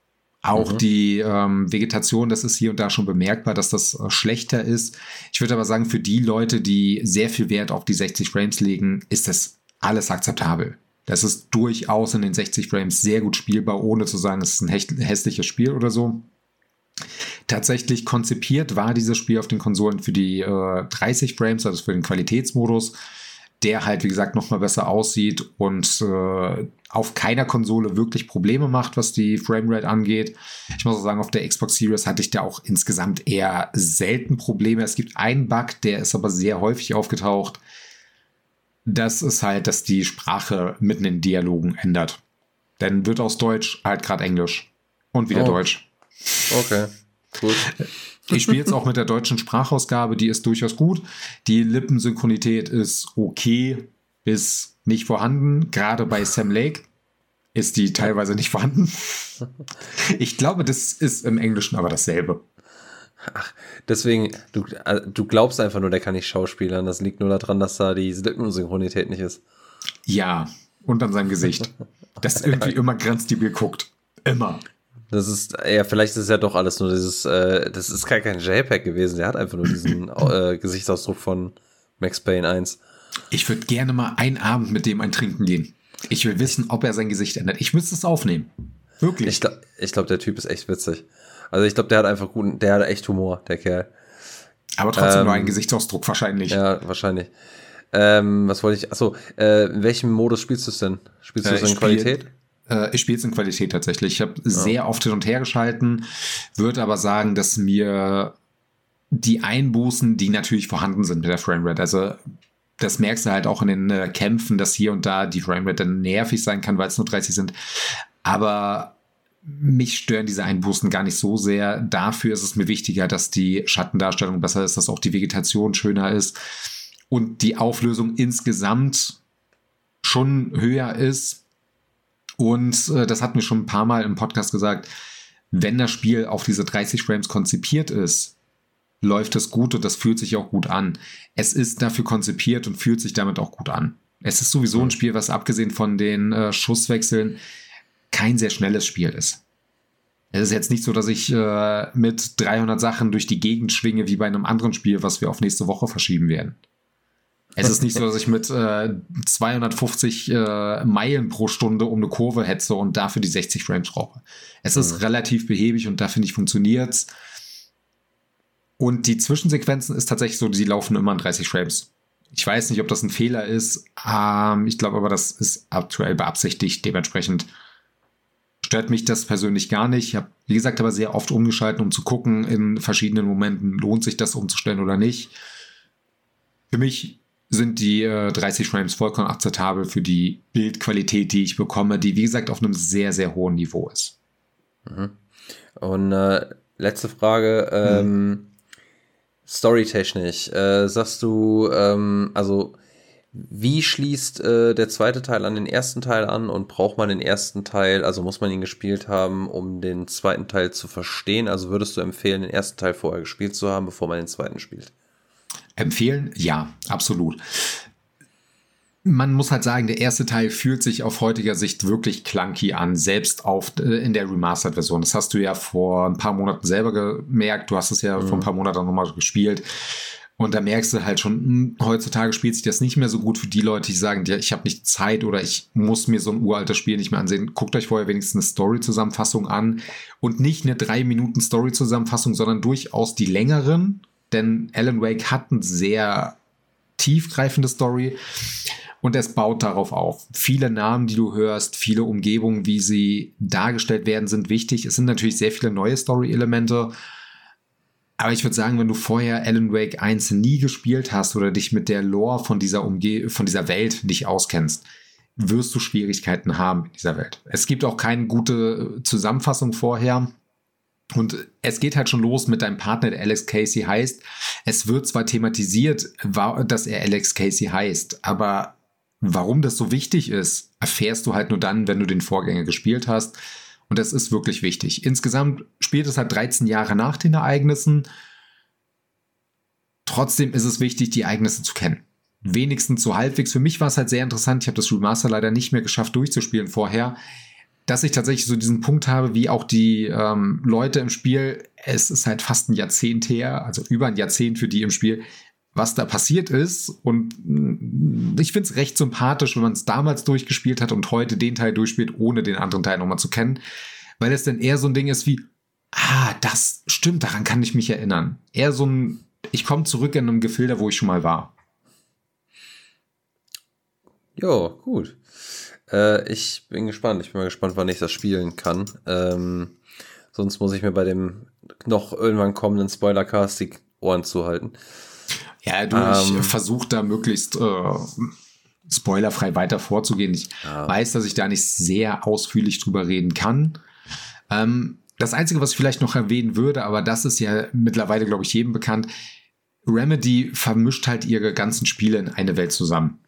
S2: Auch mhm. die ähm, Vegetation, das ist hier und da schon bemerkbar, dass das äh, schlechter ist. Ich würde aber sagen, für die Leute, die sehr viel Wert auf die 60 Frames legen, ist das alles akzeptabel. Das ist durchaus in den 60 Frames sehr gut spielbar, ohne zu sagen, es ist ein hässliches Spiel oder so. Tatsächlich konzipiert war dieses Spiel auf den Konsolen für die äh, 30 Frames, also für den Qualitätsmodus der halt, wie gesagt, nochmal besser aussieht und äh, auf keiner Konsole wirklich Probleme macht, was die Framerate angeht. Ich muss auch sagen, auf der Xbox Series hatte ich da auch insgesamt eher selten Probleme. Es gibt einen Bug, der ist aber sehr häufig aufgetaucht. Das ist halt, dass die Sprache mitten in Dialogen ändert. Dann wird aus Deutsch halt gerade Englisch und wieder oh. Deutsch.
S1: Okay, gut.
S2: Ich spiele jetzt auch mit der deutschen Sprachausgabe, die ist durchaus gut. Die Lippensynchronität ist okay bis nicht vorhanden. Gerade bei Sam Lake ist die teilweise nicht vorhanden. Ich glaube, das ist im Englischen aber dasselbe.
S1: Ach, deswegen, du, äh, du glaubst einfach nur, der kann nicht schauspielern. Das liegt nur daran, dass da die Lippensynchronität nicht ist.
S2: Ja, und an seinem Gesicht. Das irgendwie immer grenzdebil guckt. Immer.
S1: Das ist, ja, vielleicht ist es ja doch alles nur dieses, äh, das ist gar kein JPEG gewesen, der hat einfach nur diesen äh, Gesichtsausdruck von Max Payne 1.
S2: Ich würde gerne mal einen Abend mit dem ein Trinken gehen. Ich will wissen, ob er sein Gesicht ändert. Ich müsste es aufnehmen. Wirklich.
S1: Ich glaube, ich glaub, der Typ ist echt witzig. Also ich glaube, der hat einfach guten, der hat echt Humor, der Kerl.
S2: Aber trotzdem ähm, nur einen Gesichtsausdruck wahrscheinlich.
S1: Ja, wahrscheinlich. Ähm, was wollte ich? Achso, äh, in welchem Modus spielst du es denn? Spielst du es in Qualität?
S2: Äh, ich spiele es in Qualität tatsächlich. Ich habe ja. sehr oft hin und her geschalten, würde aber sagen, dass mir die Einbußen, die natürlich vorhanden sind mit der Framerate, also das merkst du halt auch in den äh, Kämpfen, dass hier und da die Framerate dann nervig sein kann, weil es nur 30 sind. Aber mich stören diese Einbußen gar nicht so sehr. Dafür ist es mir wichtiger, dass die Schattendarstellung besser ist, dass auch die Vegetation schöner ist und die Auflösung insgesamt schon höher ist. Und äh, das hat mir schon ein paar Mal im Podcast gesagt, wenn das Spiel auf diese 30 Frames konzipiert ist, läuft es gut und das fühlt sich auch gut an. Es ist dafür konzipiert und fühlt sich damit auch gut an. Es ist sowieso ein Spiel, was abgesehen von den äh, Schusswechseln kein sehr schnelles Spiel ist. Es ist jetzt nicht so, dass ich äh, mit 300 Sachen durch die Gegend schwinge, wie bei einem anderen Spiel, was wir auf nächste Woche verschieben werden. Es ist nicht so, dass ich mit äh, 250 äh, Meilen pro Stunde um eine Kurve hetze und dafür die 60 Frames brauche. Es ist mhm. relativ behäbig und da finde ich funktioniert's. Und die Zwischensequenzen ist tatsächlich so, die laufen immer in 30 Frames. Ich weiß nicht, ob das ein Fehler ist. Ähm, ich glaube aber, das ist aktuell beabsichtigt. Dementsprechend stört mich das persönlich gar nicht. Ich habe, wie gesagt, aber sehr oft umgeschalten, um zu gucken in verschiedenen Momenten, lohnt sich das umzustellen oder nicht. Für mich sind die äh, 30 Frames vollkommen akzeptabel für die Bildqualität, die ich bekomme, die, wie gesagt, auf einem sehr, sehr hohen Niveau ist.
S1: Mhm. Und äh, letzte Frage, ähm, mhm. storytechnisch, äh, sagst du, ähm, also wie schließt äh, der zweite Teil an den ersten Teil an und braucht man den ersten Teil, also muss man ihn gespielt haben, um den zweiten Teil zu verstehen? Also würdest du empfehlen, den ersten Teil vorher gespielt zu haben, bevor man den zweiten spielt?
S2: Empfehlen? Ja, absolut. Man muss halt sagen, der erste Teil fühlt sich auf heutiger Sicht wirklich clunky an, selbst auf, äh, in der Remastered-Version. Das hast du ja vor ein paar Monaten selber gemerkt. Du hast es ja mhm. vor ein paar Monaten nochmal gespielt. Und da merkst du halt schon, hm, heutzutage spielt sich das nicht mehr so gut für die Leute, die sagen, ja, ich habe nicht Zeit oder ich muss mir so ein uraltes Spiel nicht mehr ansehen. Guckt euch vorher wenigstens eine Story-Zusammenfassung an und nicht eine drei Minuten Story-Zusammenfassung, sondern durchaus die längeren denn Alan Wake hat eine sehr tiefgreifende Story und es baut darauf auf. Viele Namen, die du hörst, viele Umgebungen, wie sie dargestellt werden, sind wichtig. Es sind natürlich sehr viele neue Story-Elemente. Aber ich würde sagen, wenn du vorher Alan Wake 1 nie gespielt hast oder dich mit der Lore von dieser Umge von dieser Welt nicht auskennst, wirst du Schwierigkeiten haben in dieser Welt. Es gibt auch keine gute Zusammenfassung vorher. Und es geht halt schon los mit deinem Partner, der Alex Casey heißt. Es wird zwar thematisiert, dass er Alex Casey heißt, aber warum das so wichtig ist, erfährst du halt nur dann, wenn du den Vorgänger gespielt hast. Und das ist wirklich wichtig. Insgesamt spielt es halt 13 Jahre nach den Ereignissen. Trotzdem ist es wichtig, die Ereignisse zu kennen. Wenigstens so halbwegs. Für mich war es halt sehr interessant. Ich habe das Remaster leider nicht mehr geschafft durchzuspielen vorher dass ich tatsächlich so diesen Punkt habe, wie auch die ähm, Leute im Spiel, es ist halt fast ein Jahrzehnt her, also über ein Jahrzehnt für die im Spiel, was da passiert ist. Und mm, ich finde es recht sympathisch, wenn man es damals durchgespielt hat und heute den Teil durchspielt, ohne den anderen Teil nochmal zu kennen. Weil es dann eher so ein Ding ist wie, ah, das stimmt, daran kann ich mich erinnern. Eher so ein, ich komme zurück in einem Gefilde, wo ich schon mal war.
S1: Jo, gut. Äh, ich bin gespannt. Ich bin mal gespannt, wann ich das spielen kann. Ähm, sonst muss ich mir bei dem noch irgendwann kommenden Spoilercast die Ohren zuhalten.
S2: Ja, du, ähm, ich versuche da möglichst äh, spoilerfrei weiter vorzugehen. Ich ja. weiß, dass ich da nicht sehr ausführlich drüber reden kann. Ähm, das Einzige, was ich vielleicht noch erwähnen würde, aber das ist ja mittlerweile, glaube ich, jedem bekannt, Remedy vermischt halt ihre ganzen Spiele in eine Welt zusammen.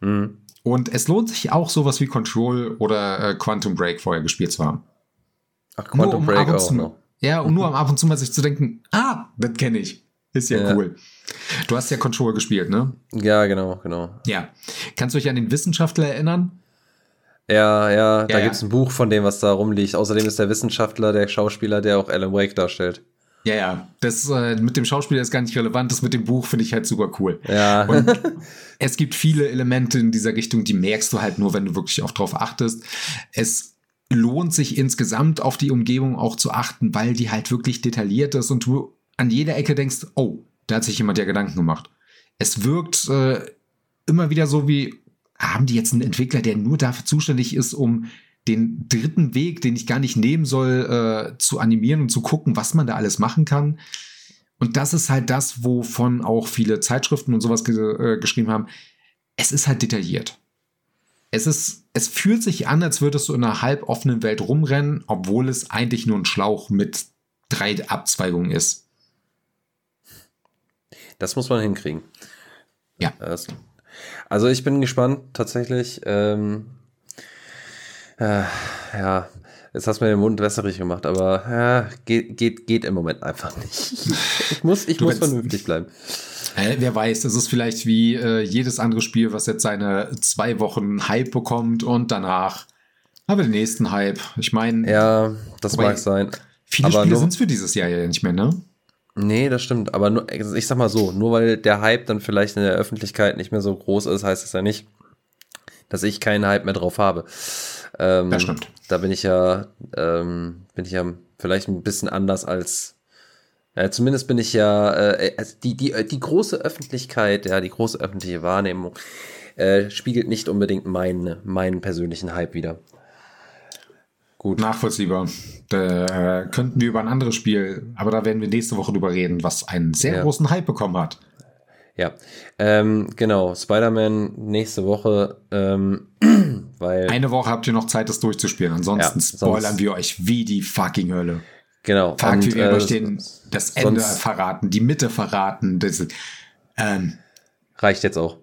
S2: Mhm. Und es lohnt sich auch sowas wie Control oder äh, Quantum Break vorher gespielt zu haben. Ach, Quantum um Break auch zu, noch. Ja, und nur am ab und zu mal sich zu denken, ah, das kenne ich. Ist ja, ja, cool. Du hast ja Control gespielt, ne?
S1: Ja, genau, genau.
S2: Ja. Kannst du dich an den Wissenschaftler erinnern?
S1: Ja, ja, ja da ja. gibt es ein Buch von dem, was da rumliegt. Außerdem ist der Wissenschaftler der Schauspieler, der auch Alan Wake darstellt.
S2: Ja, ja, das äh, mit dem Schauspieler ist gar nicht relevant, das mit dem Buch finde ich halt super cool. Ja. Und es gibt viele Elemente in dieser Richtung, die merkst du halt nur, wenn du wirklich auch drauf achtest. Es lohnt sich insgesamt auf die Umgebung auch zu achten, weil die halt wirklich detailliert ist und du an jeder Ecke denkst, oh, da hat sich jemand ja Gedanken gemacht. Es wirkt äh, immer wieder so wie, haben die jetzt einen Entwickler, der nur dafür zuständig ist, um den dritten Weg, den ich gar nicht nehmen soll, äh, zu animieren und zu gucken, was man da alles machen kann. Und das ist halt das, wovon auch viele Zeitschriften und sowas ge äh, geschrieben haben. Es ist halt detailliert. Es ist, es fühlt sich an, als würdest du in einer halboffenen Welt rumrennen, obwohl es eigentlich nur ein Schlauch mit drei Abzweigungen ist.
S1: Das muss man hinkriegen. Ja. Also ich bin gespannt tatsächlich. Ähm, äh, ja, Jetzt hast du mir den Mund wässerig gemacht, aber ja, geht, geht, geht im Moment einfach nicht. Ich muss, ich muss vernünftig bleiben.
S2: Äh, wer weiß, es ist vielleicht wie äh, jedes andere Spiel, was jetzt seine zwei Wochen Hype bekommt und danach aber den nächsten Hype. Ich meine.
S1: Ja, das mag sein.
S2: Viele aber Spiele sind es für dieses Jahr ja nicht mehr, ne?
S1: Nee, das stimmt. Aber nur, also ich sag mal so, nur weil der Hype dann vielleicht in der Öffentlichkeit nicht mehr so groß ist, heißt es ja nicht, dass ich keinen Hype mehr drauf habe.
S2: Ähm, das stimmt.
S1: Da bin ich ja, ähm, bin ich ja vielleicht ein bisschen anders als, äh, zumindest bin ich ja, äh, also die, die, die große Öffentlichkeit, ja, die große öffentliche Wahrnehmung äh, spiegelt nicht unbedingt meinen, meinen persönlichen Hype wieder.
S2: Gut. Nachvollziehbar. Da äh, könnten wir über ein anderes Spiel, aber da werden wir nächste Woche drüber reden, was einen sehr ja. großen Hype bekommen hat.
S1: Ja, ähm, genau. Spider-Man nächste Woche, ähm, weil.
S2: Eine Woche habt ihr noch Zeit, das durchzuspielen. Ansonsten ja, spoilern wir euch wie die fucking Hölle.
S1: Genau.
S2: Fuck, und, wie wir äh, euch den, das Ende verraten, die Mitte verraten. Das,
S1: ähm, reicht jetzt auch.